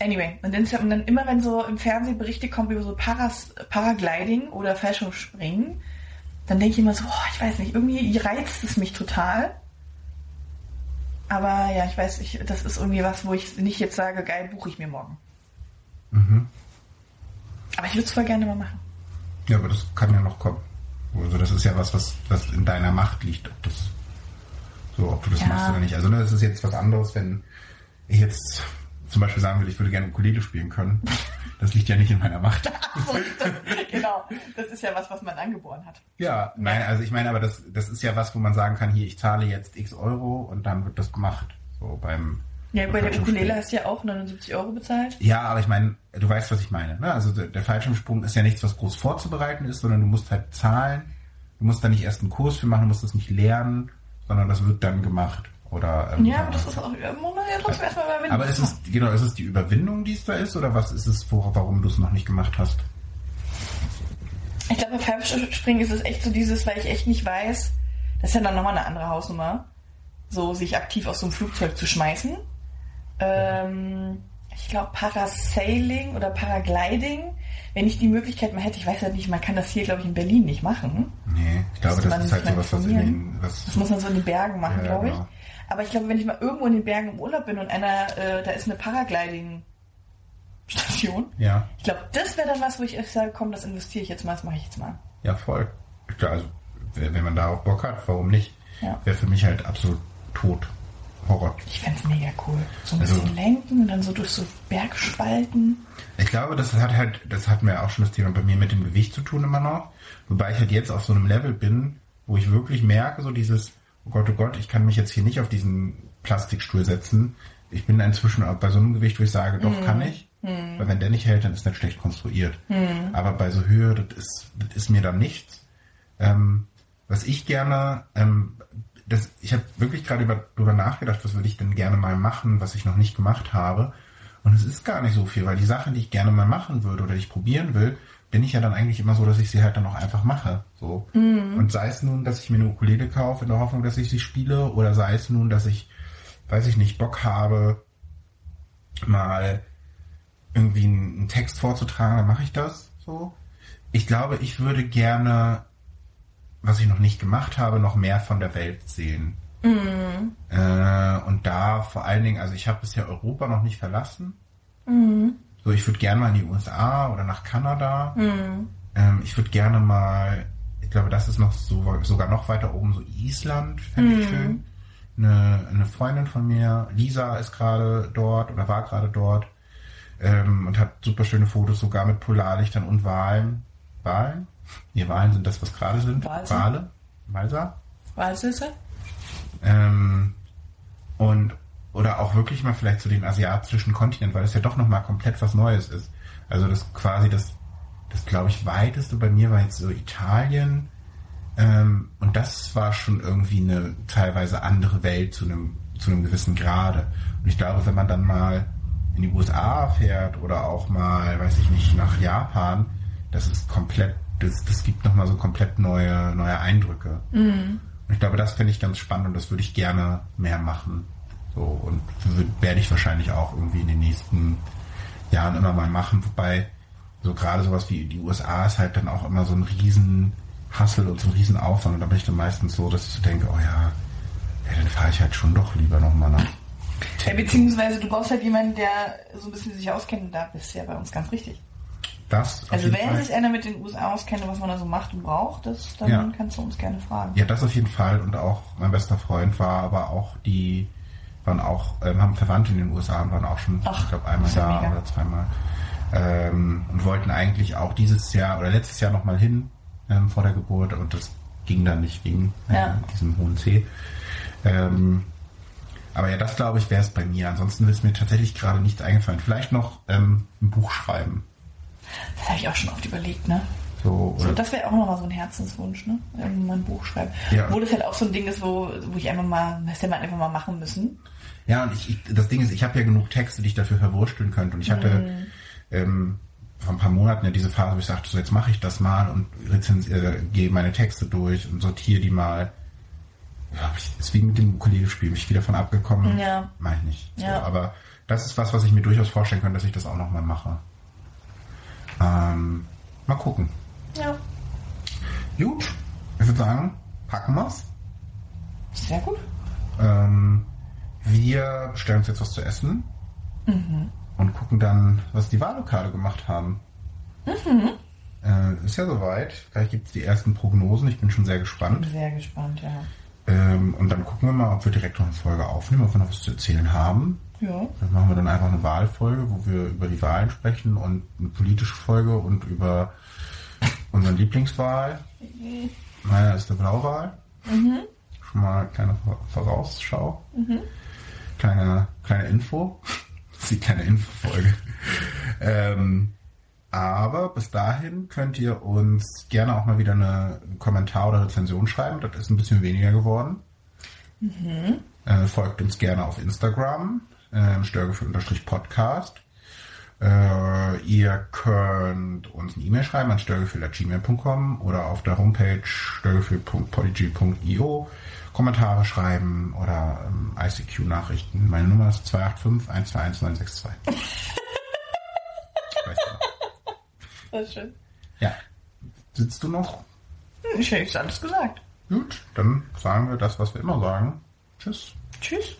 Speaker 2: Anyway, und dann, und dann immer, wenn so im Fernsehen Berichte kommen über so Paras, Paragliding oder Fallschirmspringen, dann denke ich immer so, oh, ich weiß nicht, irgendwie reizt es mich total. Aber ja, ich weiß, ich, das ist irgendwie was, wo ich nicht jetzt sage, geil, buche ich mir morgen.
Speaker 1: Mhm.
Speaker 2: Aber ich würde es voll gerne mal machen.
Speaker 1: Ja, aber das kann ja noch kommen. Also das ist ja was, was, was in deiner Macht liegt, ob das so, ob du das
Speaker 2: Ja.
Speaker 1: machst oder nicht. Also ne, das ist jetzt was anderes, wenn jetzt zum Beispiel sagen würde, ich würde gerne Ukulele spielen können. Das liegt ja nicht in meiner Macht.
Speaker 2: So, das, genau, das ist ja was, was man angeboren hat.
Speaker 1: Ja, nein, also ich meine, aber das, das ist ja was, wo man sagen kann, hier, ich zahle jetzt x Euro und dann wird das gemacht. So beim
Speaker 2: Ja, bei der. Ukulele hast du ja auch 79 Euro bezahlt.
Speaker 1: Ja, aber ich meine, du weißt, was ich meine. Ne? Also der, der Fallschirmsprung ist ja nichts, was groß vorzubereiten ist, sondern du musst halt zahlen. Du musst da nicht erst einen Kurs für machen, du musst das nicht lernen, sondern das wird dann gemacht. Oder, ähm,
Speaker 2: Ja, aber das ist auch, ja, trotzdem erstmal überwinden.
Speaker 1: aber ist es, genau, ist es die Überwindung, die es da ist, oder was ist es, wo, warum du es noch nicht gemacht hast?
Speaker 2: Ich glaube, bei Fallschirmspringen ist es echt so dieses, weil ich echt nicht weiß, das ist ja dann nochmal eine andere Hausnummer, so sich aktiv aus so einem Flugzeug zu schmeißen. Ähm, ich glaube, Parasailing oder Paragliding, wenn ich die Möglichkeit mal hätte, ich weiß ja nicht, man kann das hier, glaube ich, in Berlin nicht machen.
Speaker 1: Nee, ich glaube, das
Speaker 2: man
Speaker 1: ist halt sowas, was in den, was,
Speaker 2: Das muss man so in den Bergen machen,
Speaker 1: Ja,
Speaker 2: glaube ich.
Speaker 1: genau.
Speaker 2: Aber ich glaube, wenn ich mal irgendwo in den Bergen im Urlaub bin und einer, äh, da ist eine Paragliding-Station,
Speaker 1: ja,
Speaker 2: ich glaube, das wäre dann was, wo ich sage, komm, das investiere ich jetzt mal, das mache ich jetzt mal.
Speaker 1: ja, voll. Klar, also, wenn man darauf Bock hat, warum nicht?
Speaker 2: Ja.
Speaker 1: Wäre für mich halt absolut tot. Horror.
Speaker 2: Ich fände es mega cool. So ein
Speaker 1: Also-
Speaker 2: bisschen lenken und dann so durch so Bergspalten.
Speaker 1: Ich glaube, das hat halt, das hat mir auch schon das Thema bei mir mit dem Gewicht zu tun immer noch. Wobei ich halt jetzt auf so einem Level bin, wo ich wirklich merke, so dieses, oh Gott, oh Gott, ich kann mich jetzt hier nicht auf diesen Plastikstuhl setzen. Ich bin inzwischen auch bei so einem Gewicht, wo ich sage, doch, kann ich. Weil wenn der nicht hält, dann ist das schlecht konstruiert. Aber bei so Höhe, das ist, das ist mir dann nichts. Ähm, was ich gerne, ähm, das, ich habe wirklich gerade über, darüber nachgedacht, was würde ich denn gerne mal machen, was ich noch nicht gemacht habe. Und es ist gar nicht so viel, weil die Sachen, die ich gerne mal machen würde oder die ich probieren will, bin ich ja dann eigentlich immer so, dass ich sie halt dann auch einfach mache. So. Und sei es nun, dass ich mir eine Ukulele kaufe in der Hoffnung, dass ich sie spiele, oder sei es nun, dass ich, weiß ich nicht, Bock habe, mal irgendwie einen Text vorzutragen, dann mache ich das so. Ich glaube, ich würde gerne, was ich noch nicht gemacht habe, noch mehr von der Welt sehen. Äh, und da vor allen Dingen, also ich habe bisher Europa noch nicht verlassen. So, ich würde gerne mal in die USA oder nach Kanada. Ähm, ich würde gerne mal, ich glaube, das ist noch so, sogar noch weiter oben, so Island, fände ich schön. Eine, eine Freundin von mir, Lisa, ist gerade dort oder war gerade dort ähm, und hat super schöne Fotos, sogar mit Polarlichtern und Walen. Walen? Nee, Walen sind das, was gerade sind.
Speaker 2: Walser.
Speaker 1: Wale? Walser?
Speaker 2: Walsüsse?
Speaker 1: Ähm, und oder auch wirklich mal vielleicht zu den asiatischen Kontinent, weil es ja doch nochmal komplett was Neues ist. Also das quasi das, das glaube ich, weiteste bei mir war jetzt so Italien. Ähm, und das war schon irgendwie eine teilweise andere Welt zu einem, zu einem gewissen Grade. Und ich glaube, wenn man dann mal in die USA fährt oder auch mal, weiß ich nicht, nach Japan, das ist komplett, das, das gibt nochmal so komplett neue, neue Eindrücke. Und ich glaube, das finde ich ganz spannend und das würde ich gerne mehr machen. So, und werde ich wahrscheinlich auch irgendwie in den nächsten Jahren immer mal machen. Wobei, so gerade sowas wie die USA ist halt dann auch immer so ein riesen Hassel und so ein riesen Aufwand. Und da bin ich dann meistens so, dass ich so denke, oh ja, ja dann fahre ich halt schon doch lieber nochmal nach.
Speaker 2: Ja, beziehungsweise du brauchst halt jemanden, der so ein bisschen sich auskennt und da bist du ja bei uns ganz richtig.
Speaker 1: Das
Speaker 2: Also wenn
Speaker 1: Fall.
Speaker 2: sich einer mit den USA auskennt, was man da so macht und braucht, das, dann
Speaker 1: Ja.
Speaker 2: kannst du uns gerne fragen.
Speaker 1: Ja, das auf jeden Fall. Und auch mein bester Freund war aber auch die, waren auch, ähm, haben Verwandte in den USA und waren auch schon,
Speaker 2: Ach,
Speaker 1: ich glaube, einmal da
Speaker 2: mega.
Speaker 1: oder zweimal. Ähm, und wollten eigentlich auch dieses Jahr oder letztes Jahr nochmal hin ähm, vor der Geburt und das ging dann nicht wegen äh,
Speaker 2: Ja.
Speaker 1: diesem hohen C. Ähm, aber ja, das glaube ich wäre es bei mir. Ansonsten ist mir tatsächlich gerade nichts eingefallen. Vielleicht noch ähm, ein Buch schreiben.
Speaker 2: Das habe ich auch schon oft überlegt, ne?
Speaker 1: So,
Speaker 2: So, das wäre auch nochmal so ein Herzenswunsch, ne? Irgendwann mal ein Buch schreiben.
Speaker 1: Ja.
Speaker 2: Obwohl das halt auch so ein Ding ist, wo, wo ich einfach mal, das hätte man einfach mal machen müssen.
Speaker 1: Ja, und ich, ich, das Ding ist, ich habe ja genug Texte, die ich dafür verwursteln könnte. Und ich hatte ähm, vor ein paar Monaten ja diese Phase, wo ich sagte, so jetzt mache ich das mal und rezensiere, äh, gehe meine Texte durch und sortiere die mal. Ja, ich- ist wie mit dem Ukulele-Spiel, bin ich wieder von abgekommen.
Speaker 2: Ja.
Speaker 1: Mach ich nicht. So,
Speaker 2: Ja.
Speaker 1: aber das ist was, was ich mir durchaus vorstellen könnte, dass ich das auch nochmal mache. Ähm, mal gucken.
Speaker 2: Ja.
Speaker 1: Gut, ich würde sagen, packen wir's.
Speaker 2: Sehr gut.
Speaker 1: Ähm, wir bestellen uns jetzt was zu essen und gucken dann, was die Wahllokale gemacht haben. Äh, ist ja soweit. Gleich gibt es die ersten Prognosen. Ich bin schon sehr gespannt.
Speaker 2: Sehr gespannt, ja.
Speaker 1: Ähm, und dann gucken wir mal, ob wir direkt noch eine Folge aufnehmen, ob wir noch was zu erzählen haben.
Speaker 2: Ja.
Speaker 1: Dann machen wir dann einfach eine Wahlfolge, wo wir über die Wahlen sprechen und eine politische Folge und über unseren Lieblingswahl. Meiner ist eine Blauwahl. Schon mal eine kleine Vor- Vorausschau. Kleine, kleine Info. Das ist die kleine Infofolge. ähm, aber bis dahin könnt ihr uns gerne auch mal wieder eine einen Kommentar oder Rezension schreiben. Das ist ein bisschen weniger geworden. Äh, folgt uns gerne auf Instagram, äh, störgefühl-podcast. Äh, ihr könnt uns eine E-Mail schreiben an störgefühl.gmail.com oder auf der Homepage störgefühl.podigy.io Kommentare schreiben oder ähm, ICQ-Nachrichten. Meine Nummer ist 285 121 962. Weißt du.
Speaker 2: Das ist schön.
Speaker 1: Ja. Sitzt du noch?
Speaker 2: Ich hätte alles gesagt.
Speaker 1: Gut, dann sagen wir das, was wir immer sagen. Tschüss.
Speaker 2: Tschüss.